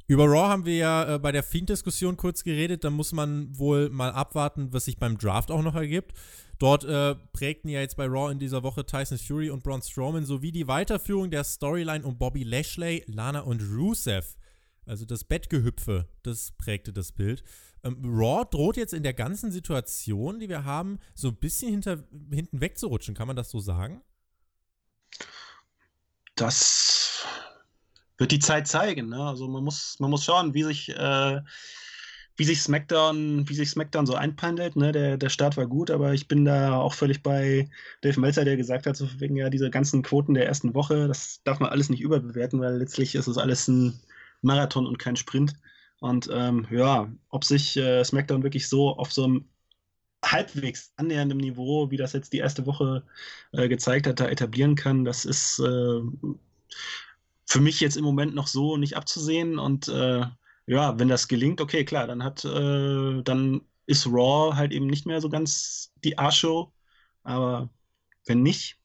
Über Raw haben wir ja äh, bei der Fiend-Diskussion kurz geredet. Da muss man wohl mal abwarten, was sich beim Draft auch noch ergibt. Dort äh, prägten ja jetzt bei Raw in dieser Woche Tyson Fury und Braun Strowman sowie die Weiterführung der Storyline um Bobby Lashley, Lana und Rusev. Also das Bettgehüpfe, das prägte das Bild. Ähm, Raw droht jetzt in der ganzen Situation, die wir haben, so ein bisschen hinter, hinten wegzurutschen. Kann man das so sagen? Das wird die Zeit zeigen. Ne? Also man muss, man muss schauen, wie sich, äh, wie sich SmackDown, wie sich SmackDown so einpendelt. Ne? Der, der Start war gut, aber ich bin da auch völlig bei Dave Meltzer, der gesagt hat, so wegen ja diese ganzen Quoten der ersten Woche, das darf man alles nicht überbewerten, weil letztlich ist es alles ein Marathon und kein Sprint. Und ähm, ja, ob sich äh, SmackDown wirklich so auf so einem halbwegs annäherndem Niveau, wie das jetzt die erste Woche äh, gezeigt hat, da etablieren kann, das ist äh, für mich jetzt im Moment noch so nicht abzusehen. Und äh, ja, wenn das gelingt, okay, klar, dann hat, äh, dann ist Raw halt eben nicht mehr so ganz die A-Show. Aber wenn nicht,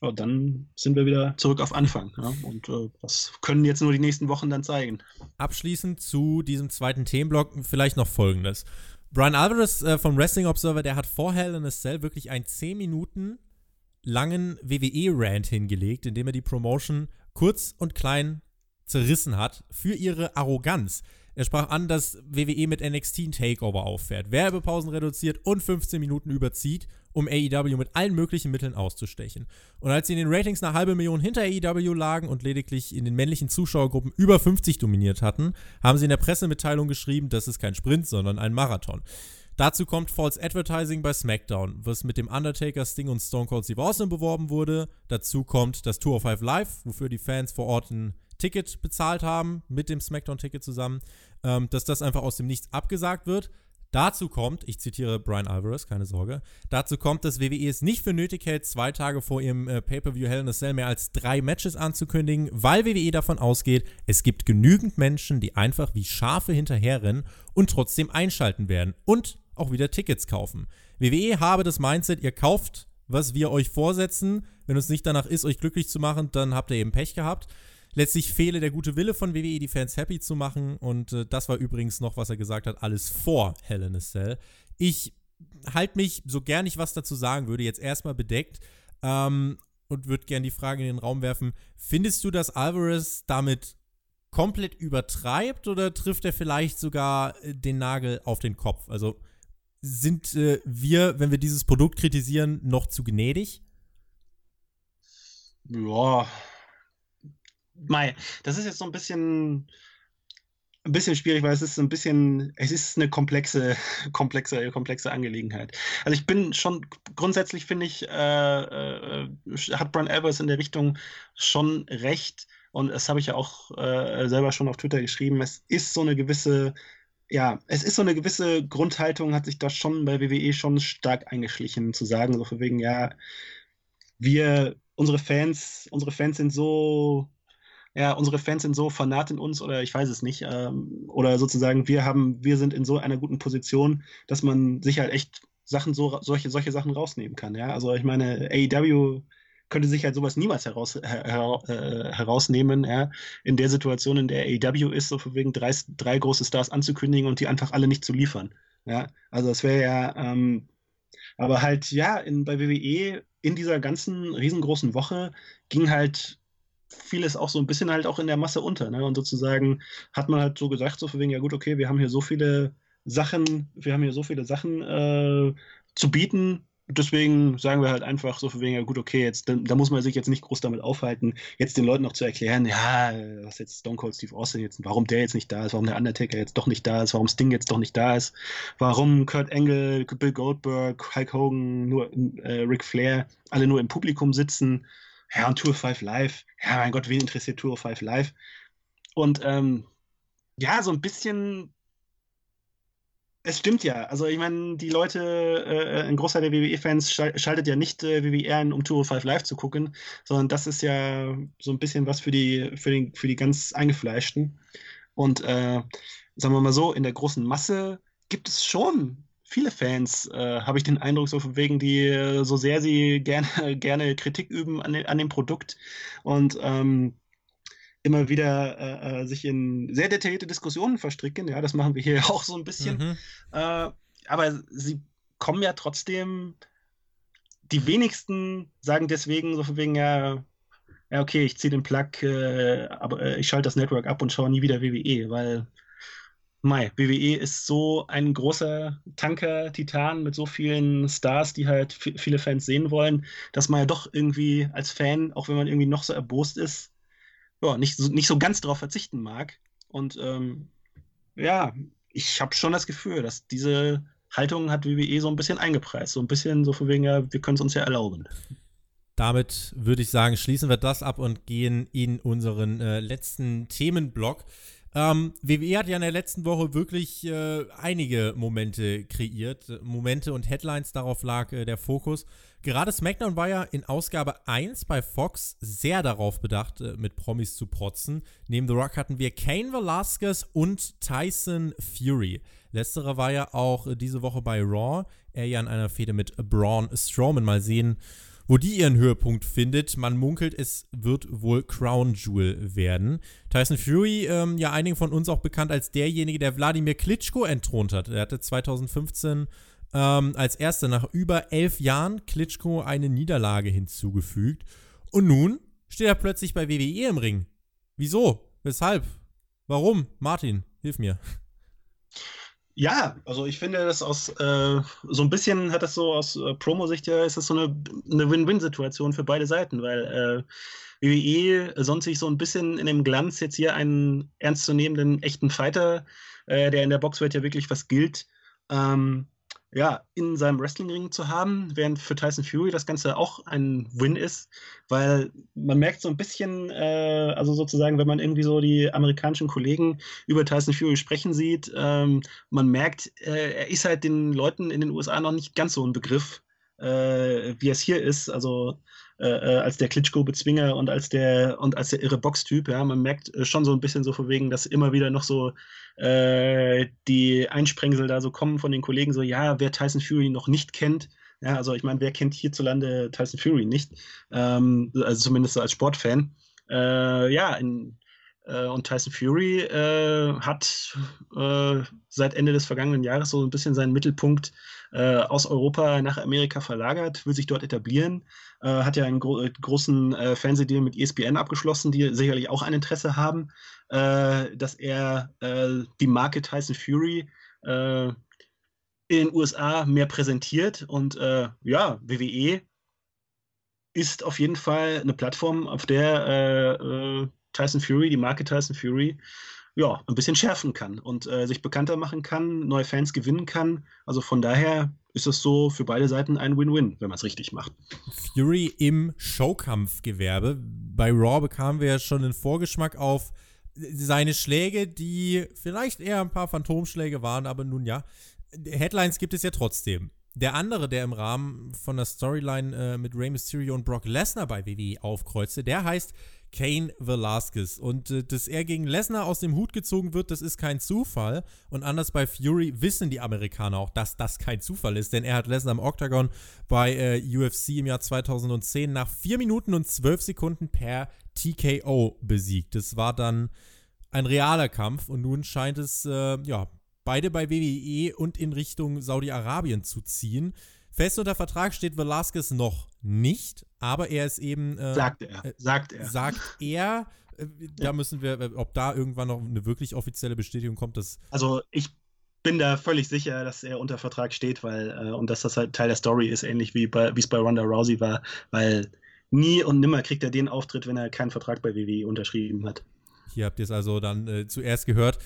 ja, dann sind wir wieder zurück auf Anfang. Ja? Und äh, das können jetzt nur die nächsten Wochen dann zeigen. Abschließend zu diesem zweiten Themenblock vielleicht noch folgendes. Brian Alvarez äh, vom Wrestling Observer, der hat vor Hell in a Cell wirklich einen 10 Minuten langen WWE-Rant hingelegt, in dem er die Promotion kurz und klein zerrissen hat für ihre Arroganz. Er sprach an, dass WWE mit NXT ein Takeover auffährt, Werbepausen reduziert und 15 Minuten überzieht, um AEW mit allen möglichen Mitteln auszustechen. Und als sie in den Ratings eine halbe Million hinter AEW lagen und lediglich in den männlichen Zuschauergruppen über 50 dominiert hatten, haben sie in der Pressemitteilung geschrieben, das ist kein Sprint, sondern ein Marathon. Dazu kommt False Advertising bei SmackDown, was mit dem Undertaker, Sting und Stone Cold Steve Austin beworben wurde. Dazu kommt das Tour of Five Live, wofür die Fans vor Ort ein Ticket bezahlt haben, mit dem SmackDown-Ticket zusammen, ähm, dass das einfach aus dem Nichts abgesagt wird. Dazu kommt, ich zitiere Brian Alvarez, keine Sorge, dazu kommt, dass WWE es nicht für nötig hält, zwei Tage vor ihrem äh, Pay-Per-View Hell in a Cell mehr als drei Matches anzukündigen, weil WWE davon ausgeht, es gibt genügend Menschen, die einfach wie Schafe hinterherrennen und trotzdem einschalten werden und auch wieder Tickets kaufen. WWE habe das Mindset, ihr kauft, was wir euch vorsetzen. Wenn es nicht danach ist, euch glücklich zu machen, dann habt ihr eben Pech gehabt. Letztlich fehle der gute Wille von WWE, die Fans happy zu machen. Und äh, das war übrigens noch, was er gesagt hat, alles vor Hell in a Cell. Ich halte mich, so gern ich was dazu sagen würde, jetzt erstmal bedeckt ähm, und würde gern die Frage in den Raum werfen: Findest du, dass Alvarez damit komplett übertreibt oder trifft er vielleicht sogar äh, den Nagel auf den Kopf? Also sind äh, wir, wenn wir dieses Produkt kritisieren, noch zu gnädig? Ja, Mai, das ist jetzt so ein bisschen, ein bisschen schwierig, weil es ist ein bisschen, es ist eine komplexe, [laughs] komplexe, komplexe Angelegenheit. Also ich bin schon, grundsätzlich finde ich, äh, äh, hat Brian Evers in der Richtung schon recht. Und das habe ich ja auch äh, selber schon auf Twitter geschrieben. Es ist so eine gewisse, ja, es ist so eine gewisse Grundhaltung, hat sich da schon bei WWE schon stark eingeschlichen, zu sagen, so von wegen, ja, wir, unsere Fans, unsere Fans sind so ja, unsere Fans sind so fanat in uns oder ich weiß es nicht. Ähm, oder sozusagen, wir haben, wir sind in so einer guten Position, dass man sich halt echt Sachen so, solche, solche Sachen rausnehmen kann. Ja, also ich meine, AEW könnte sich halt sowas niemals heraus, her, äh, herausnehmen, ja, in der Situation, in der AEW ist, so wegen drei, drei große Stars anzukündigen und die einfach alle nicht zu liefern. Ja, also es wäre ja, ähm, aber halt, ja, in, bei WWE in dieser ganzen riesengroßen Woche ging halt fiel es auch so ein bisschen halt auch in der Masse unter. Ne? Und sozusagen hat man halt so gesagt, so von wegen, ja gut, okay, wir haben hier so viele Sachen, wir haben hier so viele Sachen äh, zu bieten. Deswegen sagen wir halt einfach so von ja gut, okay, jetzt, da, da, muss man sich jetzt nicht groß damit aufhalten, jetzt den Leuten noch zu erklären, ja, was jetzt Stone Cold Steve Austin jetzt, warum der jetzt nicht da ist, warum der Undertaker jetzt doch nicht da ist, warum Sting jetzt doch nicht da ist, warum Kurt Angle, Bill Goldberg, Hulk Hogan, nur äh, Ric Flair alle nur im Publikum sitzen ja, und Tour 5 Live, ja, mein Gott, wen interessiert Tour 5 Live? Und ähm, ja, so ein bisschen. Es stimmt ja. Also, ich meine, die Leute, äh, ein Großteil der WWE-Fans schaltet ja nicht äh, WWE ein, um Tour 5 Live zu gucken, sondern das ist ja so ein bisschen was für die, für den, für die ganz Eingefleischten. Und äh, sagen wir mal so, in der großen Masse gibt es schon viele Fans, äh, habe ich den Eindruck, so von wegen, die äh, so sehr sie gerne, [laughs] gerne Kritik üben an, an dem Produkt und ähm, immer wieder äh, äh, sich in sehr detaillierte Diskussionen verstricken. Ja, das machen wir hier [laughs] auch so ein bisschen. Mhm. Äh, aber sie kommen ja trotzdem die wenigsten sagen deswegen so von wegen, ja, ja, okay, ich ziehe den Plug, äh, aber äh, ich schalte das Network ab und schaue nie wieder WWE, weil Mai, WWE ist so ein großer Tanker, Titan mit so vielen Stars, die halt viele Fans sehen wollen, dass man ja doch irgendwie als Fan, auch wenn man irgendwie noch so erbost ist, ja, nicht, so, nicht so ganz darauf verzichten mag. Und ähm, ja, ich habe schon das Gefühl, dass diese Haltung hat WWE so ein bisschen eingepreist. So ein bisschen so von wegen, ja, wir können es uns ja erlauben. Damit würde ich sagen, schließen wir das ab und gehen in unseren äh, letzten Themenblock. Ähm, WWE hat ja in der letzten Woche wirklich äh, einige Momente kreiert. Momente und Headlines, darauf lag äh, der Fokus. Gerade SmackDown war ja in Ausgabe 1 bei Fox sehr darauf bedacht, äh, mit Promis zu protzen. Neben The Rock hatten wir Kane Velasquez und Tyson Fury. Letzterer war ja auch äh, diese Woche bei Raw. Er ja in einer Fehde mit Braun Strowman. Mal sehen, wo die ihren Höhepunkt findet. Man munkelt, es wird wohl Crown Jewel werden. Tyson Fury, ähm, ja einigen von uns auch bekannt als derjenige, der Wladimir Klitschko entthront hat. Er hatte 2015 ähm, als erster nach über elf Jahren Klitschko eine Niederlage hinzugefügt. Und nun steht er plötzlich bei WWE im Ring. Wieso? Weshalb? Warum? Martin, hilf mir. Ja, also ich finde das aus äh, so ein bisschen hat das so aus äh, Promo-Sicht ja ist das so eine, eine Win-Win-Situation für beide Seiten, weil äh, WWE sonst sich so ein bisschen in dem Glanz jetzt hier einen ernstzunehmenden echten Fighter, äh, der in der Boxwelt ja wirklich was gilt, ähm, ja, in seinem Wrestlingring zu haben, während für Tyson Fury das Ganze auch ein Win ist, weil man merkt so ein bisschen, äh, also sozusagen, wenn man irgendwie so die amerikanischen Kollegen über Tyson Fury sprechen sieht, ähm, man merkt, äh, er ist halt den Leuten in den USA noch nicht ganz so ein Begriff, äh, wie es hier ist. Also äh, äh, als der Klitschko-Bezwinger und als der und als der irre Box-Typ. Ja, man merkt äh, schon so ein bisschen so von wegen, dass immer wieder noch so äh, die Einsprengsel da so kommen von den Kollegen, so ja, wer Tyson Fury noch nicht kennt. Ja, also ich meine, wer kennt hierzulande Tyson Fury nicht? Ähm, also zumindest so als Sportfan. Äh, ja, in, und Tyson Fury äh, hat äh, seit Ende des vergangenen Jahres so ein bisschen seinen Mittelpunkt äh, aus Europa nach Amerika verlagert, will sich dort etablieren, äh, hat ja einen gro großen äh, Fernsehdeal mit ESPN abgeschlossen, die sicherlich auch ein Interesse haben, äh, dass er äh, die Marke Tyson Fury äh, in den USA mehr präsentiert. Und ja, WWE ist auf jeden Fall eine Plattform, auf der Tyson Fury, die Marke Tyson Fury, ja, ein bisschen schärfen kann und äh, sich bekannter machen kann, neue Fans gewinnen kann. Also von daher ist es so für beide Seiten ein Win-Win, wenn man es richtig macht. Fury im Showkampfgewerbe. Bei Raw bekamen wir ja schon einen Vorgeschmack auf seine Schläge, die vielleicht eher ein paar Phantomschläge waren, aber nun ja. Headlines gibt es ja trotzdem. Der andere, der im Rahmen von der Storyline äh, mit Rey Mysterio und Brock Lesnar bei WWE aufkreuzte, der heißt Kane Velasquez. Und äh, dass er gegen Lesnar aus dem Hut gezogen wird, das ist kein Zufall. Und anders bei Fury wissen die Amerikaner auch, dass das kein Zufall ist, denn er hat Lesnar im Octagon bei äh, UFC im Jahr 2010 nach 4 Minuten und 12 Sekunden per TKO besiegt. Das war dann ein realer Kampf und nun scheint es, äh, ja, beide bei WWE und in Richtung Saudi-Arabien zu ziehen. Fest unter Vertrag steht Velasquez noch nicht, aber er ist eben. Äh, sagt er. Äh, sagt er. Sagt er. Äh, da ja. müssen wir, äh, ob da irgendwann noch eine wirklich offizielle Bestätigung kommt, das. Also ich bin da völlig sicher, dass er unter Vertrag steht, weil äh, und dass das halt Teil der Story ist, ähnlich wie es bei Ronda Rousey war, weil nie und nimmer kriegt er den Auftritt, wenn er keinen Vertrag bei WWE unterschrieben hat. Hier habt ihr es also dann äh, zuerst gehört.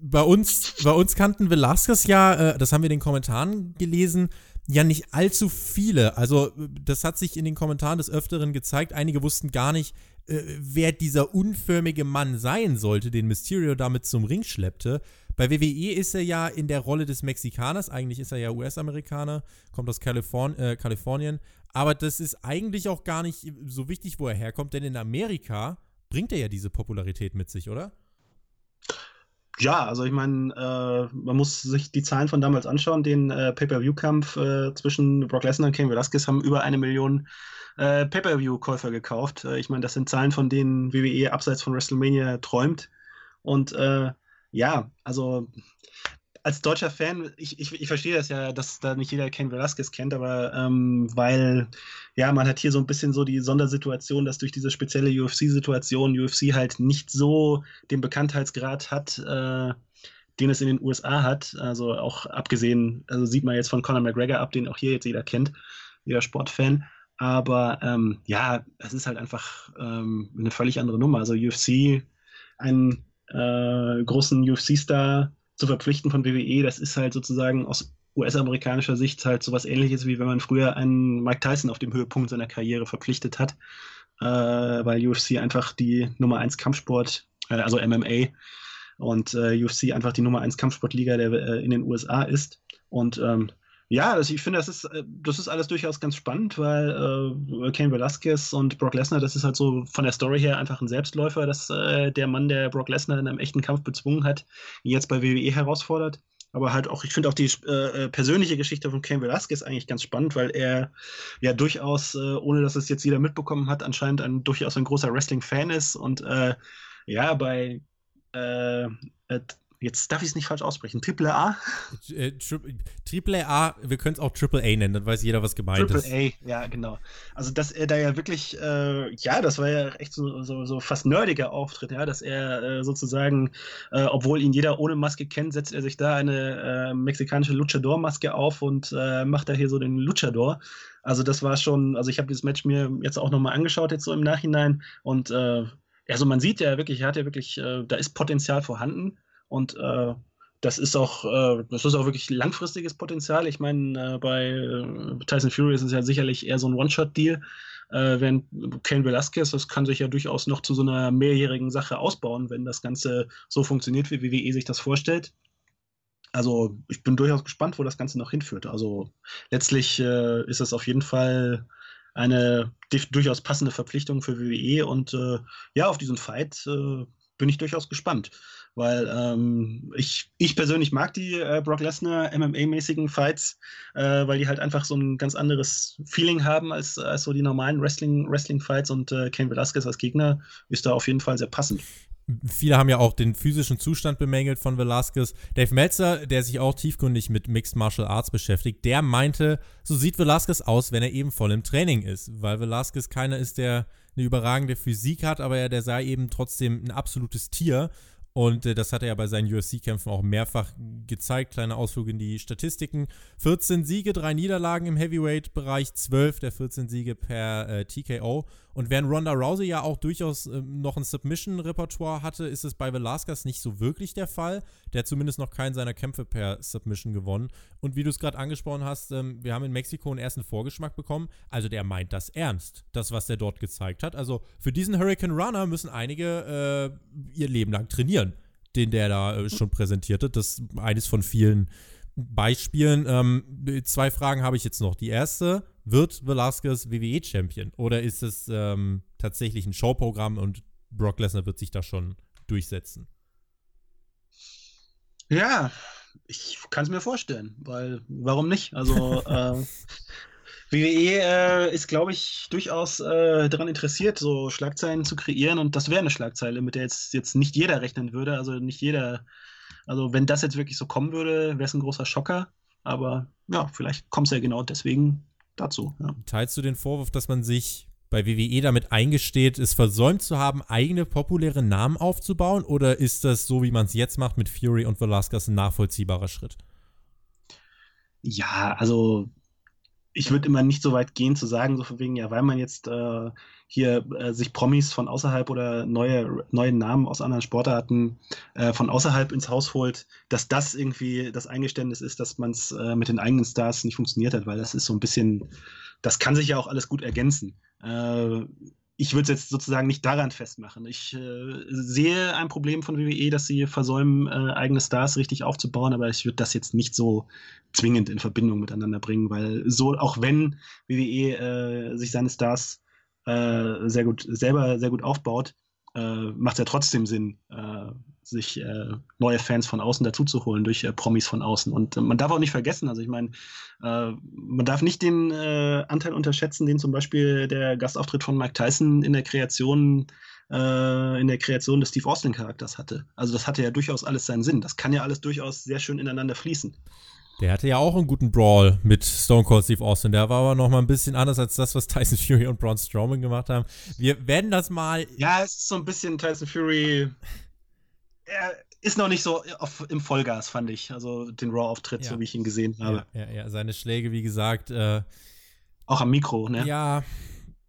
Bei uns, bei uns kannten Velasquez ja, äh, das haben wir in den Kommentaren gelesen, ja nicht allzu viele. Also das hat sich in den Kommentaren des Öfteren gezeigt. Einige wussten gar nicht, äh, wer dieser unförmige Mann sein sollte, den Mysterio damit zum Ring schleppte. Bei WWE ist er ja in der Rolle des Mexikaners. Eigentlich ist er ja US-Amerikaner, kommt aus Kaliforn äh, Kalifornien. Aber das ist eigentlich auch gar nicht so wichtig, wo er herkommt, denn in Amerika bringt er ja diese Popularität mit sich, oder? Ja, also ich meine, äh, man muss sich die Zahlen von damals anschauen. Den äh, Pay-Per-View-Kampf äh, zwischen Brock Lesnar und Ken Velasquez haben über eine Million äh, Pay-Per-View-Käufer gekauft. Äh, ich meine, das sind Zahlen, von denen WWE abseits von WrestleMania träumt. Und äh, ja, also als deutscher Fan, ich, ich, ich verstehe das ja, dass da nicht jeder Ken Velasquez kennt, aber ähm, weil, ja, man hat hier so ein bisschen so die Sondersituation, dass durch diese spezielle UFC-Situation UFC halt nicht so den Bekanntheitsgrad hat, äh, den es in den USA hat. Also auch abgesehen, also sieht man jetzt von Conor McGregor ab, den auch hier jetzt jeder kennt, jeder Sportfan. Aber ähm, ja, es ist halt einfach ähm, eine völlig andere Nummer. Also UFC, einen äh, großen UFC-Star zu verpflichten von WWE, das ist halt sozusagen aus US-amerikanischer Sicht halt sowas ähnliches, wie wenn man früher einen Mike Tyson auf dem Höhepunkt seiner Karriere verpflichtet hat, äh, weil UFC einfach die Nummer 1 Kampfsport, äh, also MMA, und äh, UFC einfach die Nummer 1 Kampfsportliga der, äh, in den USA ist. Und ähm, ja, also ich finde, das ist, äh, das ist alles durchaus ganz spannend, weil äh, Cain Velasquez und Brock Lesnar, das ist halt so von der Story her einfach ein Selbstläufer, dass äh, der Mann, der Brock Lesnar in einem echten Kampf bezwungen hat, ihn jetzt bei WWE herausfordert. Aber halt auch, ich finde auch die äh, äh, persönliche Geschichte von Cain Velasquez eigentlich ganz spannend, weil er ja durchaus, äh, ohne dass es jetzt jeder mitbekommen hat, anscheinend ein durchaus ein großer Wrestling-Fan ist und ja, bei jetzt darf ich es nicht falsch aussprechen. Triple A? Äh, Triple A, wir können es auch Triple A nennen, dann weiß jeder, was gemeint Triple ist. Triple A, ja, genau. Also, dass er da ja wirklich, äh, ja, das war ja echt so, so, so fast nerdiger Auftritt, ja, dass er äh, sozusagen, äh, obwohl ihn jeder ohne Maske kennt, setzt er sich da eine äh, mexikanische Luchador-Maske auf und macht da hier so den Luchador. Also, das war schon, also ich habe dieses Match mir jetzt auch nochmal angeschaut, jetzt so im Nachhinein und also man sieht ja wirklich, er hat ja wirklich, da ist Potenzial vorhanden und äh, das ist auch, äh, das ist auch wirklich langfristiges Potenzial. Ich meine, äh, bei äh, Tyson Fury ist es ja sicherlich eher so ein One-Shot-Deal. Äh, während Ken Velasquez, das kann sich ja durchaus noch zu so einer mehrjährigen Sache ausbauen, wenn das Ganze so funktioniert, wie WWE sich das vorstellt. Also ich bin durchaus gespannt, wo das Ganze noch hinführt. Also letztlich äh, ist es auf jeden Fall eine durchaus passende Verpflichtung für WWE und äh, ja, auf diesen Fight äh, bin ich durchaus gespannt weil ähm, ich, ich persönlich mag die äh, Brock Lesnar MMA-mäßigen Fights, äh, weil die halt einfach so ein ganz anderes Feeling haben als, als so die normalen Wrestling-Fights Wrestling und äh, Cain Velasquez als Gegner ist da auf jeden Fall sehr passend. Viele haben ja auch den physischen Zustand bemängelt von Velasquez. Dave Meltzer, der sich auch tiefgründig mit Mixed Martial Arts beschäftigt, der meinte, so sieht Velasquez aus, wenn er eben voll im Training ist, weil Velasquez keiner ist, der eine überragende Physik hat, aber er, der sei eben trotzdem ein absolutes Tier und äh, das hat er ja bei seinen UFC-Kämpfen auch mehrfach gezeigt. Kleiner Ausflug in die Statistiken. 14 Siege, 3 Niederlagen im Heavyweight-Bereich, 12 der 14 Siege per äh, TKO. Und während Ronda Rousey ja auch durchaus äh, noch ein Submission-Repertoire hatte, ist es bei Velasquez nicht so wirklich der Fall. Der hat zumindest noch keinen seiner Kämpfe per Submission gewonnen. Und wie du es gerade angesprochen hast, ähm, wir haben in Mexiko einen ersten Vorgeschmack bekommen. Also der meint das ernst, das, was der dort gezeigt hat. Also für diesen Hurricane Runner müssen einige äh, ihr Leben lang trainieren, den der da äh, schon präsentierte. Das ist eines von vielen Beispielen. Ähm, zwei Fragen habe ich jetzt noch. Die erste, wird Velasquez WWE-Champion? Oder ist es ähm, tatsächlich ein Showprogramm und Brock Lesnar wird sich da schon durchsetzen? Ja, ich kann es mir vorstellen, weil warum nicht? Also [laughs] äh, WWE äh, ist, glaube ich, durchaus äh, daran interessiert, so Schlagzeilen zu kreieren und das wäre eine Schlagzeile, mit der jetzt, jetzt nicht jeder rechnen würde. Also nicht jeder, also wenn das jetzt wirklich so kommen würde, wäre es ein großer Schocker. Aber ja, vielleicht kommt es ja genau deswegen dazu. Ja. Teilst du den Vorwurf, dass man sich bei WWE damit eingesteht, es versäumt zu haben, eigene populäre Namen aufzubauen? Oder ist das so, wie man es jetzt macht mit Fury und Velasquez, ein nachvollziehbarer Schritt? Ja, also ich würde immer nicht so weit gehen zu sagen, so von wegen, ja, weil man jetzt äh, hier äh, sich Promis von außerhalb oder neue, neue Namen aus anderen Sportarten äh, von außerhalb ins Haus holt, dass das irgendwie das Eingeständnis ist, dass man es äh, mit den eigenen Stars nicht funktioniert hat, weil das ist so ein bisschen, das kann sich ja auch alles gut ergänzen. Ich würde es jetzt sozusagen nicht daran festmachen. Ich äh, sehe ein Problem von WWE, dass sie versäumen, äh, eigene Stars richtig aufzubauen, aber ich würde das jetzt nicht so zwingend in Verbindung miteinander bringen, weil so, auch wenn WWE äh, sich seine Stars äh, sehr gut selber sehr gut aufbaut, äh, macht es ja trotzdem Sinn, äh, sich äh, neue Fans von außen dazu zu holen durch äh, Promis von außen. Und äh, man darf auch nicht vergessen, also ich meine, äh, man darf nicht den äh, Anteil unterschätzen, den zum Beispiel der Gastauftritt von Mike Tyson in der Kreation äh, in der Kreation des Steve Austin-Charakters hatte. Also das hatte ja durchaus alles seinen Sinn. Das kann ja alles durchaus sehr schön ineinander fließen. Der hatte ja auch einen guten Brawl mit Stone Cold Steve Austin. Der war aber noch mal ein bisschen anders als das, was Tyson Fury und Braun Strowman gemacht haben. Wir werden das mal. Ja, es ist so ein bisschen Tyson Fury. Er ist noch nicht so auf, im Vollgas, fand ich. Also den Raw-Auftritt, ja. so wie ich ihn gesehen habe. Ja, ja, ja. seine Schläge, wie gesagt. Äh, auch am Mikro, ne? Ja,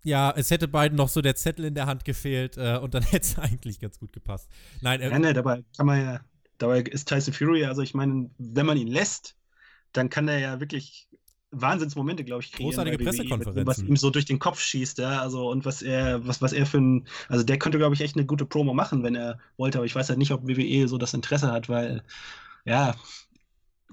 ja, es hätte beiden noch so der Zettel in der Hand gefehlt äh, und dann [laughs] hätte es eigentlich ganz gut gepasst. Nein, äh, ja, ne, dabei kann man ja, dabei ist Tyson Fury, also ich meine, wenn man ihn lässt, dann kann er ja wirklich Wahnsinnsmomente, glaube ich, kriegen. Großartige Pressekonferenzen. Was ihm so durch den Kopf schießt, ja, also und was er, was, was er für ein, also der könnte, glaube ich, echt eine gute Promo machen, wenn er wollte, aber ich weiß halt nicht, ob WWE so das Interesse hat, weil, ja,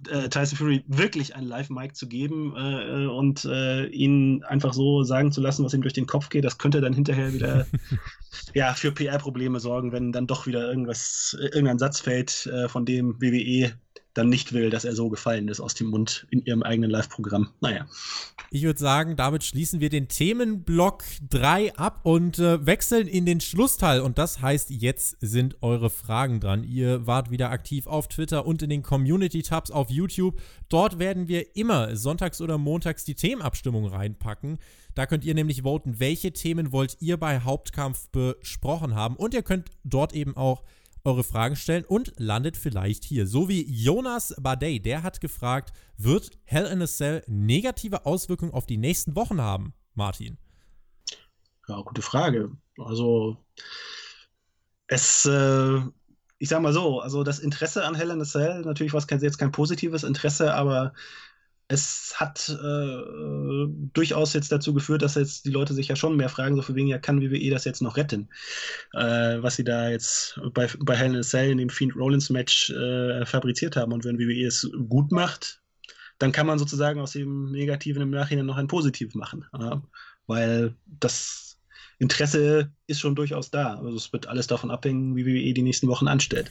äh, Tyson Fury wirklich ein Live-Mic zu geben äh, und äh, ihn einfach so sagen zu lassen, was ihm durch den Kopf geht, das könnte dann hinterher wieder [laughs] ja, für PR-Probleme sorgen, wenn dann doch wieder irgendwas, äh, irgendein Satz fällt, äh, von dem WWE dann nicht will, dass er so gefallen ist aus dem Mund in ihrem eigenen Live-Programm. Naja. Ich würde sagen, damit schließen wir den Themenblock 3 ab und äh, wechseln in den Schlussteil. Und das heißt, jetzt sind eure Fragen dran. Ihr wart wieder aktiv auf Twitter und in den Community-Tabs auf YouTube. Dort werden wir immer sonntags oder montags die Themenabstimmung reinpacken. Da könnt ihr nämlich voten, welche Themen wollt ihr bei Hauptkampf besprochen haben. Und ihr könnt dort eben auch eure Fragen stellen und landet vielleicht hier. So wie Jonas Badey, der hat gefragt, wird Hell in a Cell negative Auswirkungen auf die nächsten Wochen haben, Martin? Ja, gute Frage. Also es, äh, ich sag mal so, also das Interesse an Hell in a Cell, natürlich war es jetzt kein positives Interesse, aber es hat äh, durchaus jetzt dazu geführt, dass jetzt die Leute sich ja schon mehr fragen, so für wegen, ja, kann WWE das jetzt noch retten? Äh, was sie da jetzt bei, bei Hell in a Cell in dem Fiend Rollins Match äh, fabriziert haben. Und wenn WWE es gut macht, dann kann man sozusagen aus dem Negativen im Nachhinein noch ein Positiv machen. weil das Interesse ist schon durchaus da. Also es wird alles davon abhängen, wie WWE die nächsten Wochen anstellt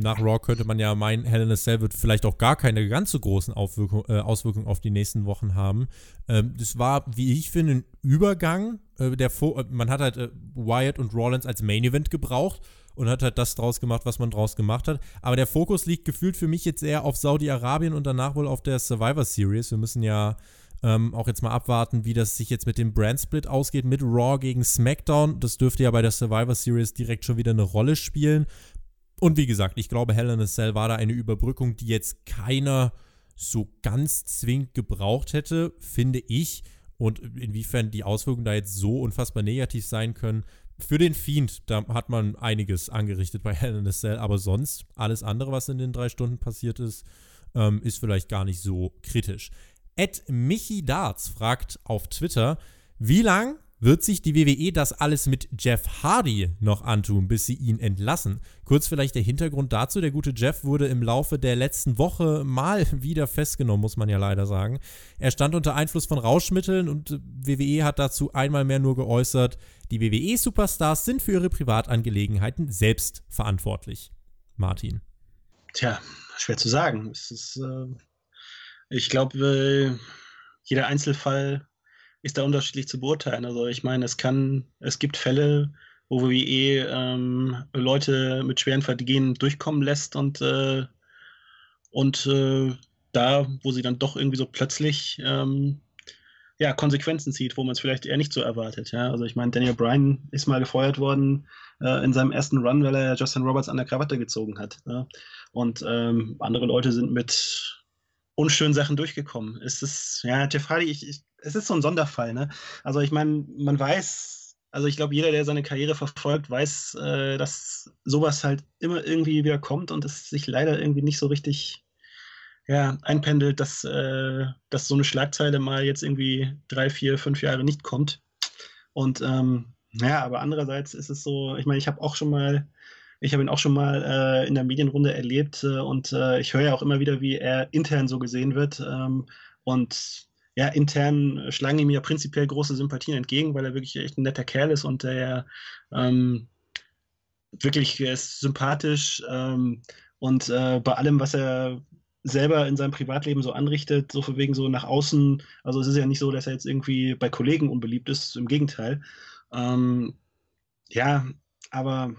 nach Raw könnte man ja meinen, Hell in a Cell wird vielleicht auch gar keine ganz so großen Aufwirkung, äh, Auswirkungen auf die nächsten Wochen haben. Ähm, das war, wie ich finde, ein Übergang. Äh, der äh, man hat halt äh, Wyatt und Rollins als Main Event gebraucht und hat halt das draus gemacht, was man draus gemacht hat. Aber der Fokus liegt gefühlt für mich jetzt eher auf Saudi-Arabien und danach wohl auf der Survivor Series. Wir müssen ja ähm, auch jetzt mal abwarten, wie das sich jetzt mit dem Brand-Split ausgeht mit Raw gegen SmackDown. Das dürfte ja bei der Survivor Series direkt schon wieder eine Rolle spielen. Und wie gesagt, ich glaube, Hell in a Cell war da eine Überbrückung, die jetzt keiner so ganz zwingend gebraucht hätte, finde ich. Und inwiefern die Auswirkungen da jetzt so unfassbar negativ sein können, für den Fiend, da hat man einiges angerichtet bei Hell in a Cell, aber sonst, alles andere, was in den drei Stunden passiert ist, ähm, ist vielleicht gar nicht so kritisch. Ed Michi Darts fragt auf Twitter, wie lang wird sich die WWE das alles mit Jeff Hardy noch antun, bis sie ihn entlassen? Kurz vielleicht der Hintergrund dazu. Der gute Jeff wurde im Laufe der letzten Woche mal [laughs] wieder festgenommen, muss man ja leider sagen. Er stand unter Einfluss von Rauschmitteln und WWE hat dazu einmal mehr nur geäußert, die WWE-Superstars sind für ihre Privatangelegenheiten selbst verantwortlich. Martin. Tja, schwer zu sagen. Ist, äh, ich glaube, äh, jeder Einzelfall ist da unterschiedlich zu beurteilen. Also ich meine, es kann, es gibt Fälle, wo WWE ähm, Leute mit schweren Vergehen durchkommen lässt und, äh, und äh, da, wo sie dann doch irgendwie so plötzlich ähm, ja, Konsequenzen zieht, wo man es vielleicht eher nicht so erwartet. Ja? Also ich meine, Daniel Bryan ist mal gefeuert worden äh, in seinem ersten Run, weil er Justin Roberts an der Krawatte gezogen hat. Ja? Und ähm, andere Leute sind mit unschönen Sachen durchgekommen. Es ist, ja, Jeff Hardy, ich, ich, es ist so ein Sonderfall, ne? Also ich meine, man weiß, also ich glaube, jeder, der seine Karriere verfolgt, weiß, äh, dass sowas halt immer irgendwie wieder kommt und es sich leider irgendwie nicht so richtig ja, einpendelt, dass, äh, dass so eine Schlagzeile mal jetzt irgendwie drei, vier, fünf Jahre nicht kommt. Und ähm, ja, aber andererseits ist es so, ich meine, ich habe auch schon mal ich habe ihn auch schon mal äh, in der Medienrunde erlebt äh, und äh, ich höre ja auch immer wieder, wie er intern so gesehen wird. Ähm, und ja, intern schlagen ihm ja prinzipiell große Sympathien entgegen, weil er wirklich echt ein netter Kerl ist und der ähm, wirklich ist sympathisch ähm, und äh, bei allem, was er selber in seinem Privatleben so anrichtet, so von wegen so nach außen, also es ist ja nicht so, dass er jetzt irgendwie bei Kollegen unbeliebt ist, im Gegenteil. Ähm, ja, aber,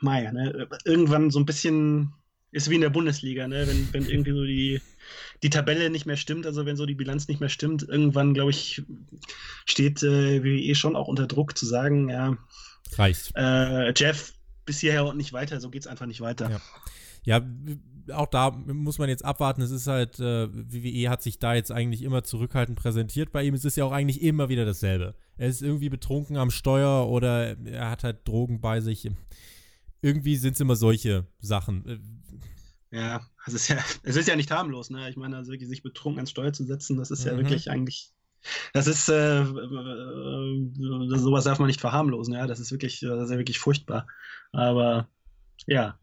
naja, ne, irgendwann so ein bisschen ist wie in der Bundesliga, ne? wenn, wenn irgendwie so die, die Tabelle nicht mehr stimmt, also wenn so die Bilanz nicht mehr stimmt, irgendwann, glaube ich, steht äh, WWE schon auch unter Druck zu sagen, ja, reicht. Äh, Jeff, bis hierher und nicht weiter, so geht es einfach nicht weiter. Ja. Ja, auch da muss man jetzt abwarten. Es ist halt, äh, WWE hat sich da jetzt eigentlich immer zurückhaltend präsentiert bei ihm. Es ist ja auch eigentlich immer wieder dasselbe. Er ist irgendwie betrunken am Steuer oder er hat halt Drogen bei sich. Irgendwie sind es immer solche Sachen. Äh, ja, es ist ja, [laughs] es ist ja nicht harmlos, ne? Ich meine, also wirklich sich betrunken ans Steuer zu setzen, das ist ja mhm. wirklich eigentlich, das ist, äh, äh, sowas darf man nicht verharmlosen, ja, das ist wirklich, das ist ja wirklich furchtbar. Aber ja,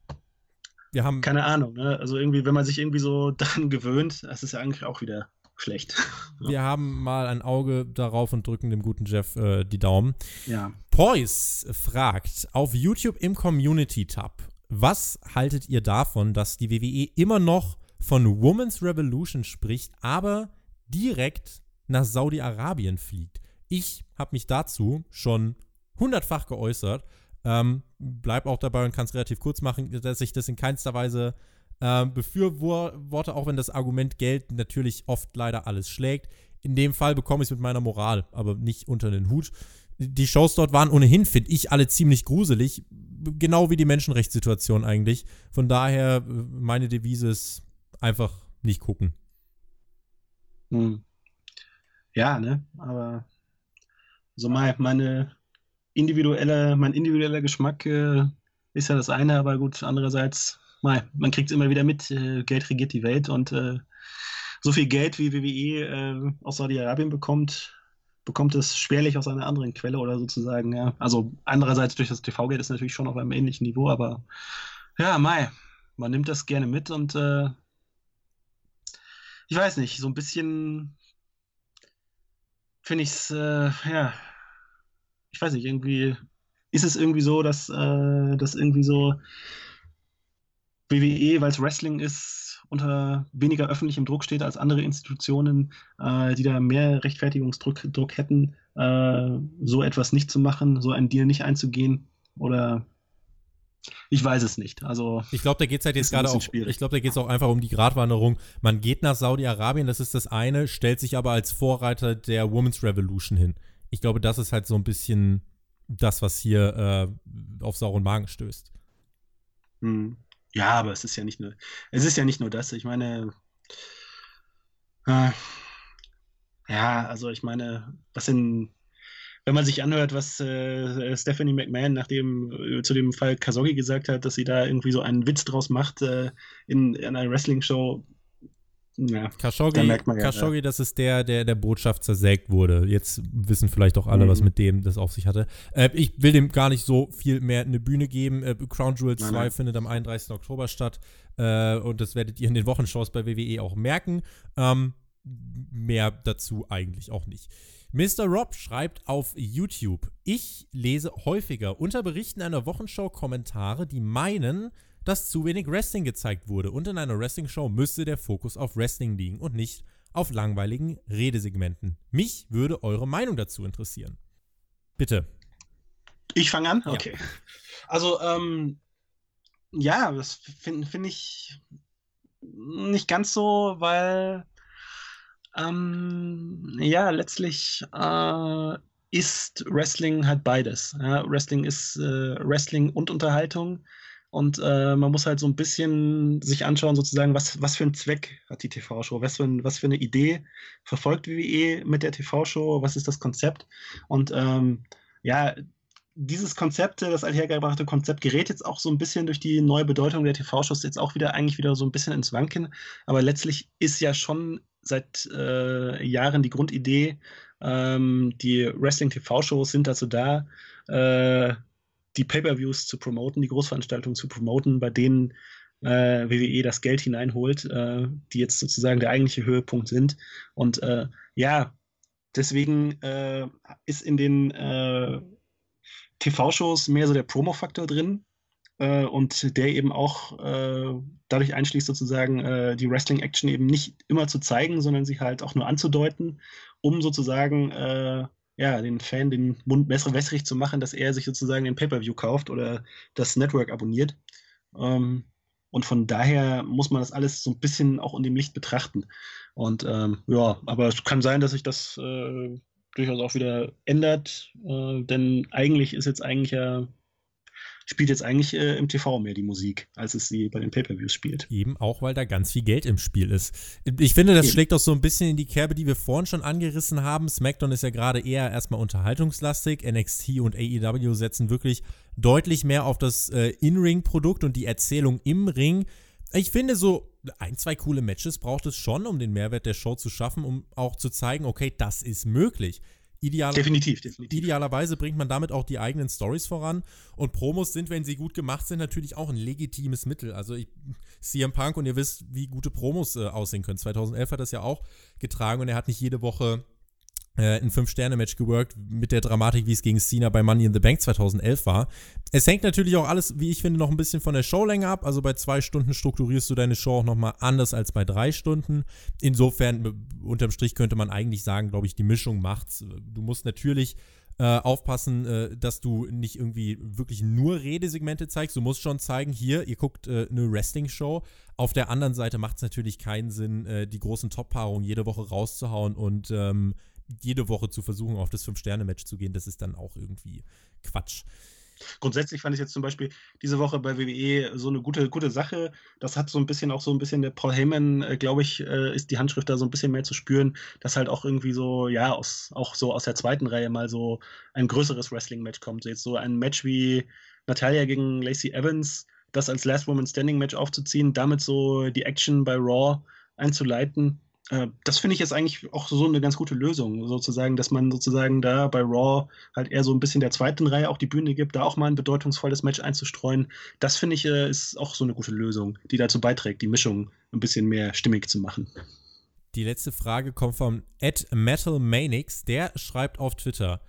wir haben. Keine Ahnung, ne? Also irgendwie, wenn man sich irgendwie so [laughs] daran gewöhnt, das ist ja eigentlich auch wieder schlecht. [laughs] Wir haben mal ein Auge darauf und drücken dem guten Jeff äh, die Daumen. Ja. Pois fragt auf YouTube im Community-Tab, was haltet ihr davon, dass die WWE immer noch von Women's Revolution spricht, aber direkt nach Saudi-Arabien fliegt? Ich habe mich dazu schon hundertfach geäußert ähm, bleib auch dabei und kann es relativ kurz machen, dass ich das in keinster Weise äh, befürworte, auch wenn das Argument Geld natürlich oft leider alles schlägt. In dem Fall bekomme ich es mit meiner Moral, aber nicht unter den Hut. Die Shows dort waren ohnehin, finde ich, alle ziemlich gruselig. Genau wie die Menschenrechtssituation eigentlich. Von daher, meine Devise ist einfach nicht gucken. Hm. Ja, ne? Aber so meine, meine individueller, mein individueller Geschmack äh, ist ja das eine, aber gut, andererseits, mei, man kriegt es immer wieder mit, äh, Geld regiert die Welt und äh, so viel Geld wie WWE äh, aus Saudi-Arabien bekommt, bekommt es schwerlich aus einer anderen Quelle oder sozusagen, ja. Also andererseits durch das TV-Geld ist natürlich schon auf einem ähnlichen Niveau, aber ja, Mai, man nimmt das gerne mit und äh, ich weiß nicht, so ein bisschen finde ich es, äh, ja, ich weiß nicht, irgendwie ist es irgendwie so, dass, äh, dass irgendwie so WWE, weil es Wrestling ist, unter weniger öffentlichem Druck steht als andere Institutionen, äh, die da mehr Rechtfertigungsdruck Druck hätten, äh, so etwas nicht zu machen, so einen Deal nicht einzugehen oder ich weiß es nicht. Also ich glaube, da geht es halt jetzt gerade auch. Schwierig. Ich glaube, da geht es auch einfach um die Gratwanderung. Man geht nach Saudi-Arabien, das ist das eine, stellt sich aber als Vorreiter der Women's Revolution hin ich glaube, das ist halt so ein bisschen das, was hier äh, auf sauren Magen stößt. Hm. Ja, aber es ist ja nicht nur, es ist ja nicht nur das. Ich meine, äh, ja, also ich meine, was in, wenn man sich anhört, was äh, Stephanie McMahon nach dem, äh, zu dem Fall Kasogi gesagt hat, dass sie da irgendwie so einen Witz draus macht äh, in, in einer Wrestling-Show, ja, Khashoggi, da Khashoggi ja. das ist der, der der Botschaft zersägt wurde. Jetzt wissen vielleicht auch alle, mhm. was mit dem das auf sich hatte. Äh, ich will dem gar nicht so viel mehr eine Bühne geben. Äh, Crown Jewel 2 nein, findet am 31. Oktober statt. Äh, und das werdet ihr in den Wochenshows bei WWE auch merken. Ähm, mehr dazu eigentlich auch nicht. Mr. Rob schreibt auf YouTube: Ich lese häufiger unter Berichten einer Wochenshow Kommentare, die meinen, dass zu wenig Wrestling gezeigt wurde und in einer Wrestling-Show müsste der Fokus auf Wrestling liegen und nicht auf langweiligen Redesegmenten. Mich würde eure Meinung dazu interessieren. Bitte. Ich fange an? Okay. Ja. Also, ähm, ja, das finde find ich nicht ganz so, weil ähm, ja, letztlich äh, ist Wrestling halt beides. Ja, Wrestling ist äh, Wrestling und Unterhaltung. Und äh, man muss halt so ein bisschen sich anschauen, sozusagen, was, was für einen Zweck hat die TV-Show, was, für was für eine Idee verfolgt WWE mit der TV-Show, was ist das Konzept. Und ähm, ja, dieses Konzept, das althergebrachte Konzept, gerät jetzt auch so ein bisschen durch die neue Bedeutung der TV-Shows jetzt auch wieder eigentlich wieder so ein bisschen ins Wanken. Aber letztlich ist ja schon seit äh, Jahren die Grundidee, ähm, die Wrestling-TV-Shows sind dazu da, äh, die Pay-per-Views zu promoten, die Großveranstaltungen zu promoten, bei denen äh, WWE das Geld hineinholt, äh, die jetzt sozusagen der eigentliche Höhepunkt sind. Und äh, ja, deswegen äh, ist in den äh, TV-Shows mehr so der Promo-Faktor drin äh, und der eben auch dadurch einschließt, sozusagen die Wrestling-Action eben nicht immer zu zeigen, sondern sich halt auch nur anzudeuten, um sozusagen ja, den Fan den Mund besser wässrig zu machen, dass er sich sozusagen den Pay-Per-View kauft oder das Network abonniert. Ähm, und von daher muss man das alles so ein bisschen auch in dem Licht betrachten. Und ähm, ja, aber es kann sein, dass sich das äh, durchaus auch wieder ändert, äh, denn eigentlich ist jetzt eigentlich ja spielt jetzt eigentlich äh, im TV mehr die Musik, als es sie bei den Pay-Per-Views spielt. Eben auch, weil da ganz viel Geld im Spiel ist. Ich finde, das Eben. schlägt auch so ein bisschen in die Kerbe, die wir vorhin schon angerissen haben. SmackDown ist ja gerade eher erstmal unterhaltungslastig. NXT und AEW setzen wirklich deutlich mehr auf das äh, In-Ring-Produkt und die Erzählung im Ring. Ich finde, so ein, zwei coole Matches braucht es schon, um den Mehrwert der Show zu schaffen, um auch zu zeigen, okay, das ist möglich. Ideal definitiv, definitiv. Idealerweise bringt man damit auch die eigenen Stories voran. Und Promos sind, wenn sie gut gemacht sind, natürlich auch ein legitimes Mittel. Also ich, CM Punk und ihr wisst, wie gute Promos äh, aussehen können. 2011 hat das ja auch getragen und er hat nicht jede Woche ein Fünf-Sterne-Match geworkt mit der Dramatik, wie es gegen Cena bei Money in the Bank 2011 war. Es hängt natürlich auch alles, wie ich finde, noch ein bisschen von der Showlänge ab. Also bei zwei Stunden strukturierst du deine Show auch nochmal anders als bei drei Stunden. Insofern, unterm Strich könnte man eigentlich sagen, glaube ich, die Mischung macht's. Du musst natürlich äh, aufpassen, äh, dass du nicht irgendwie wirklich nur Redesegmente zeigst. Du musst schon zeigen, hier, ihr guckt äh, eine Wrestling-Show. Auf der anderen Seite macht es natürlich keinen Sinn, äh, die großen Top-Paarungen jede Woche rauszuhauen und ähm, jede Woche zu versuchen, auf das Fünf-Sterne-Match zu gehen, das ist dann auch irgendwie Quatsch. Grundsätzlich fand ich jetzt zum Beispiel diese Woche bei WWE so eine gute, gute Sache. Das hat so ein bisschen auch so ein bisschen der Paul Heyman, äh, glaube ich, äh, ist die Handschrift da so ein bisschen mehr zu spüren, dass halt auch irgendwie so, ja, aus, auch so aus der zweiten Reihe mal so ein größeres Wrestling-Match kommt. So jetzt so ein Match wie Natalia gegen Lacey Evans, das als Last Woman Standing Match aufzuziehen, damit so die Action bei Raw einzuleiten das finde ich jetzt eigentlich auch so eine ganz gute Lösung, sozusagen, dass man sozusagen da bei Raw halt eher so ein bisschen der zweiten Reihe auch die Bühne gibt, da auch mal ein bedeutungsvolles Match einzustreuen. Das finde ich äh, ist auch so eine gute Lösung, die dazu beiträgt, die Mischung ein bisschen mehr stimmig zu machen. Die letzte Frage kommt von Ed MetalManix, der schreibt auf Twitter.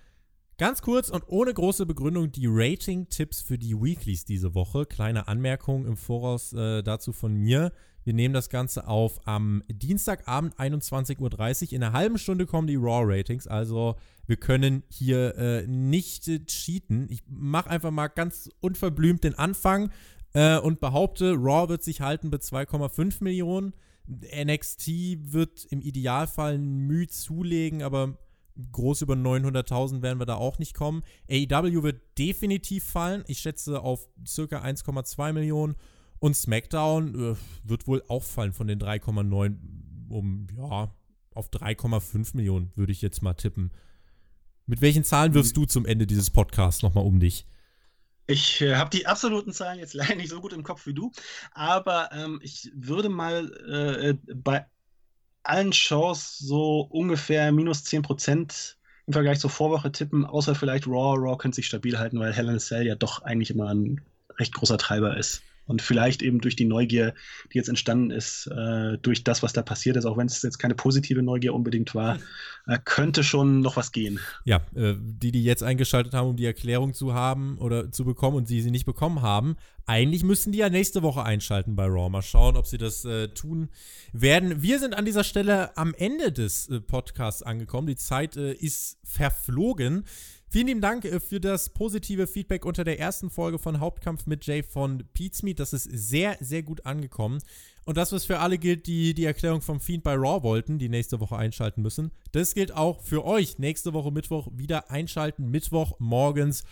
Ganz kurz und ohne große Begründung die Rating-Tipps für die Weeklies diese Woche. Kleine Anmerkung im Voraus äh, dazu von mir. Wir nehmen das Ganze auf am Dienstagabend 21.30 Uhr. In einer halben Stunde kommen die Raw-Ratings. Also wir können hier äh, nicht äh, cheaten. Ich mache einfach mal ganz unverblümt den Anfang äh, und behaupte, Raw wird sich halten bei 2,5 Millionen. NXT wird im Idealfall Mühe zulegen, aber groß über 900.000 werden wir da auch nicht kommen. AEW wird definitiv fallen. Ich schätze auf circa 1,2 Millionen. Und SmackDown äh, wird wohl auch fallen von den 3,9 um, ja, auf 3,5 Millionen, würde ich jetzt mal tippen. Mit welchen Zahlen wirfst du zum Ende dieses Podcasts nochmal um dich? Ich äh, habe die absoluten Zahlen jetzt [laughs] leider nicht so gut im Kopf wie du, aber ähm, ich würde mal äh, äh bei allen Shows so ungefähr minus 10% im Vergleich zur Vorwoche tippen, außer vielleicht Raw. Raw könnte sich stabil halten, weil Hell in Cell ja doch eigentlich immer ein recht großer Treiber ist. Und vielleicht eben durch die Neugier, die jetzt entstanden ist, äh, durch das, was da passiert ist, auch wenn es jetzt keine positive Neugier unbedingt war, äh, könnte schon noch was gehen. Ja, äh, die, die jetzt eingeschaltet haben, um die Erklärung zu haben oder zu bekommen und die sie nicht bekommen haben, eigentlich müssten die ja nächste Woche einschalten bei Raw. Mal schauen, ob sie das äh, tun werden. Wir sind an dieser Stelle am Ende des äh, Podcasts angekommen. Die Zeit äh, ist verflogen. Vielen lieben Dank äh, für das positive Feedback unter der ersten Folge von Hauptkampf mit Jay von Meat. Das ist sehr, sehr gut angekommen. Und das, was für alle gilt, die die Erklärung vom Fiend bei Raw wollten, die nächste Woche einschalten müssen, das gilt auch für euch. Nächste Woche Mittwoch wieder einschalten. Mittwoch morgens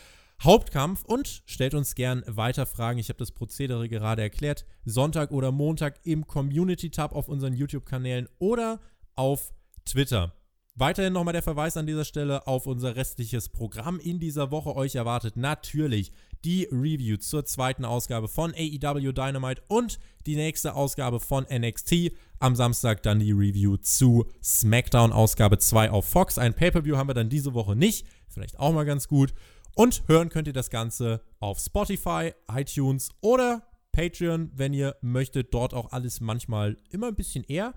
Hauptkampf und stellt uns gern weiter Fragen. Ich habe das Prozedere gerade erklärt. Sonntag oder Montag im Community-Tab auf unseren YouTube-Kanälen oder auf Twitter. Weiterhin nochmal der Verweis an dieser Stelle auf unser restliches Programm in dieser Woche. Euch erwartet natürlich die Review zur zweiten Ausgabe von AEW Dynamite und die nächste Ausgabe von NXT. Am Samstag dann die Review zu SmackDown Ausgabe 2 auf Fox. Ein Pay-Per-View haben wir dann diese Woche nicht. Vielleicht auch mal ganz gut. Und hören könnt ihr das Ganze auf Spotify, iTunes oder Patreon, wenn ihr möchtet. Dort auch alles manchmal immer ein bisschen eher.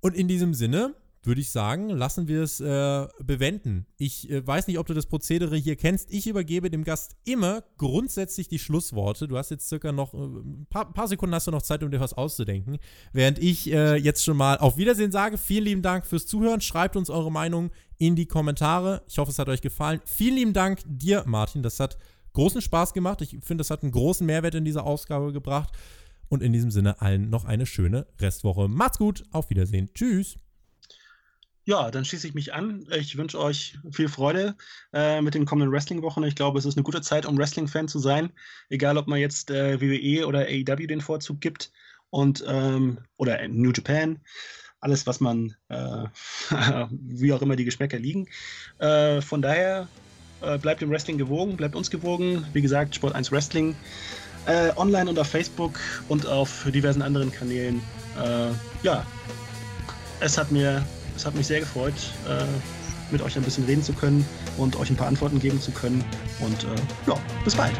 Und in diesem Sinne würde ich sagen, lassen wir es äh, bewenden. Ich äh, weiß nicht, ob du das Prozedere hier kennst. Ich übergebe dem Gast immer grundsätzlich die Schlussworte. Du hast jetzt circa noch ein äh, paar, paar, Sekunden hast du noch Zeit, um dir was auszudenken. Während ich äh, jetzt schon mal auf Wiedersehen sage. Vielen lieben Dank fürs Zuhören. Schreibt uns eure Meinung in die Kommentare. Ich hoffe, es hat euch gefallen. Vielen lieben Dank dir, Martin. Das hat großen Spaß gemacht. Ich finde, das hat einen großen Mehrwert in dieser Ausgabe gebracht. Und in diesem Sinne allen noch eine schöne Restwoche. Macht's gut. Auf Wiedersehen. Tschüss. Ja, dann schließe ich mich an. Ich wünsche euch viel Freude äh, mit den kommenden Wrestling-Wochen. Ich glaube, es ist eine gute Zeit, um Wrestling-Fan zu sein. Egal, ob man jetzt äh, WWE oder AEW den Vorzug gibt und ähm, oder New Japan. Alles, was man, äh, [laughs] wie auch immer die Geschmäcker liegen. Äh, von daher äh, bleibt dem Wrestling gewogen, bleibt uns gewogen. Wie gesagt, Sport 1 Wrestling. Äh, online und auf Facebook und auf diversen anderen Kanälen. ja, es hat mir es hat mich sehr gefreut, äh, mit euch ein bisschen reden zu können und euch ein paar Antworten geben zu können. Und äh, ja, bis bald.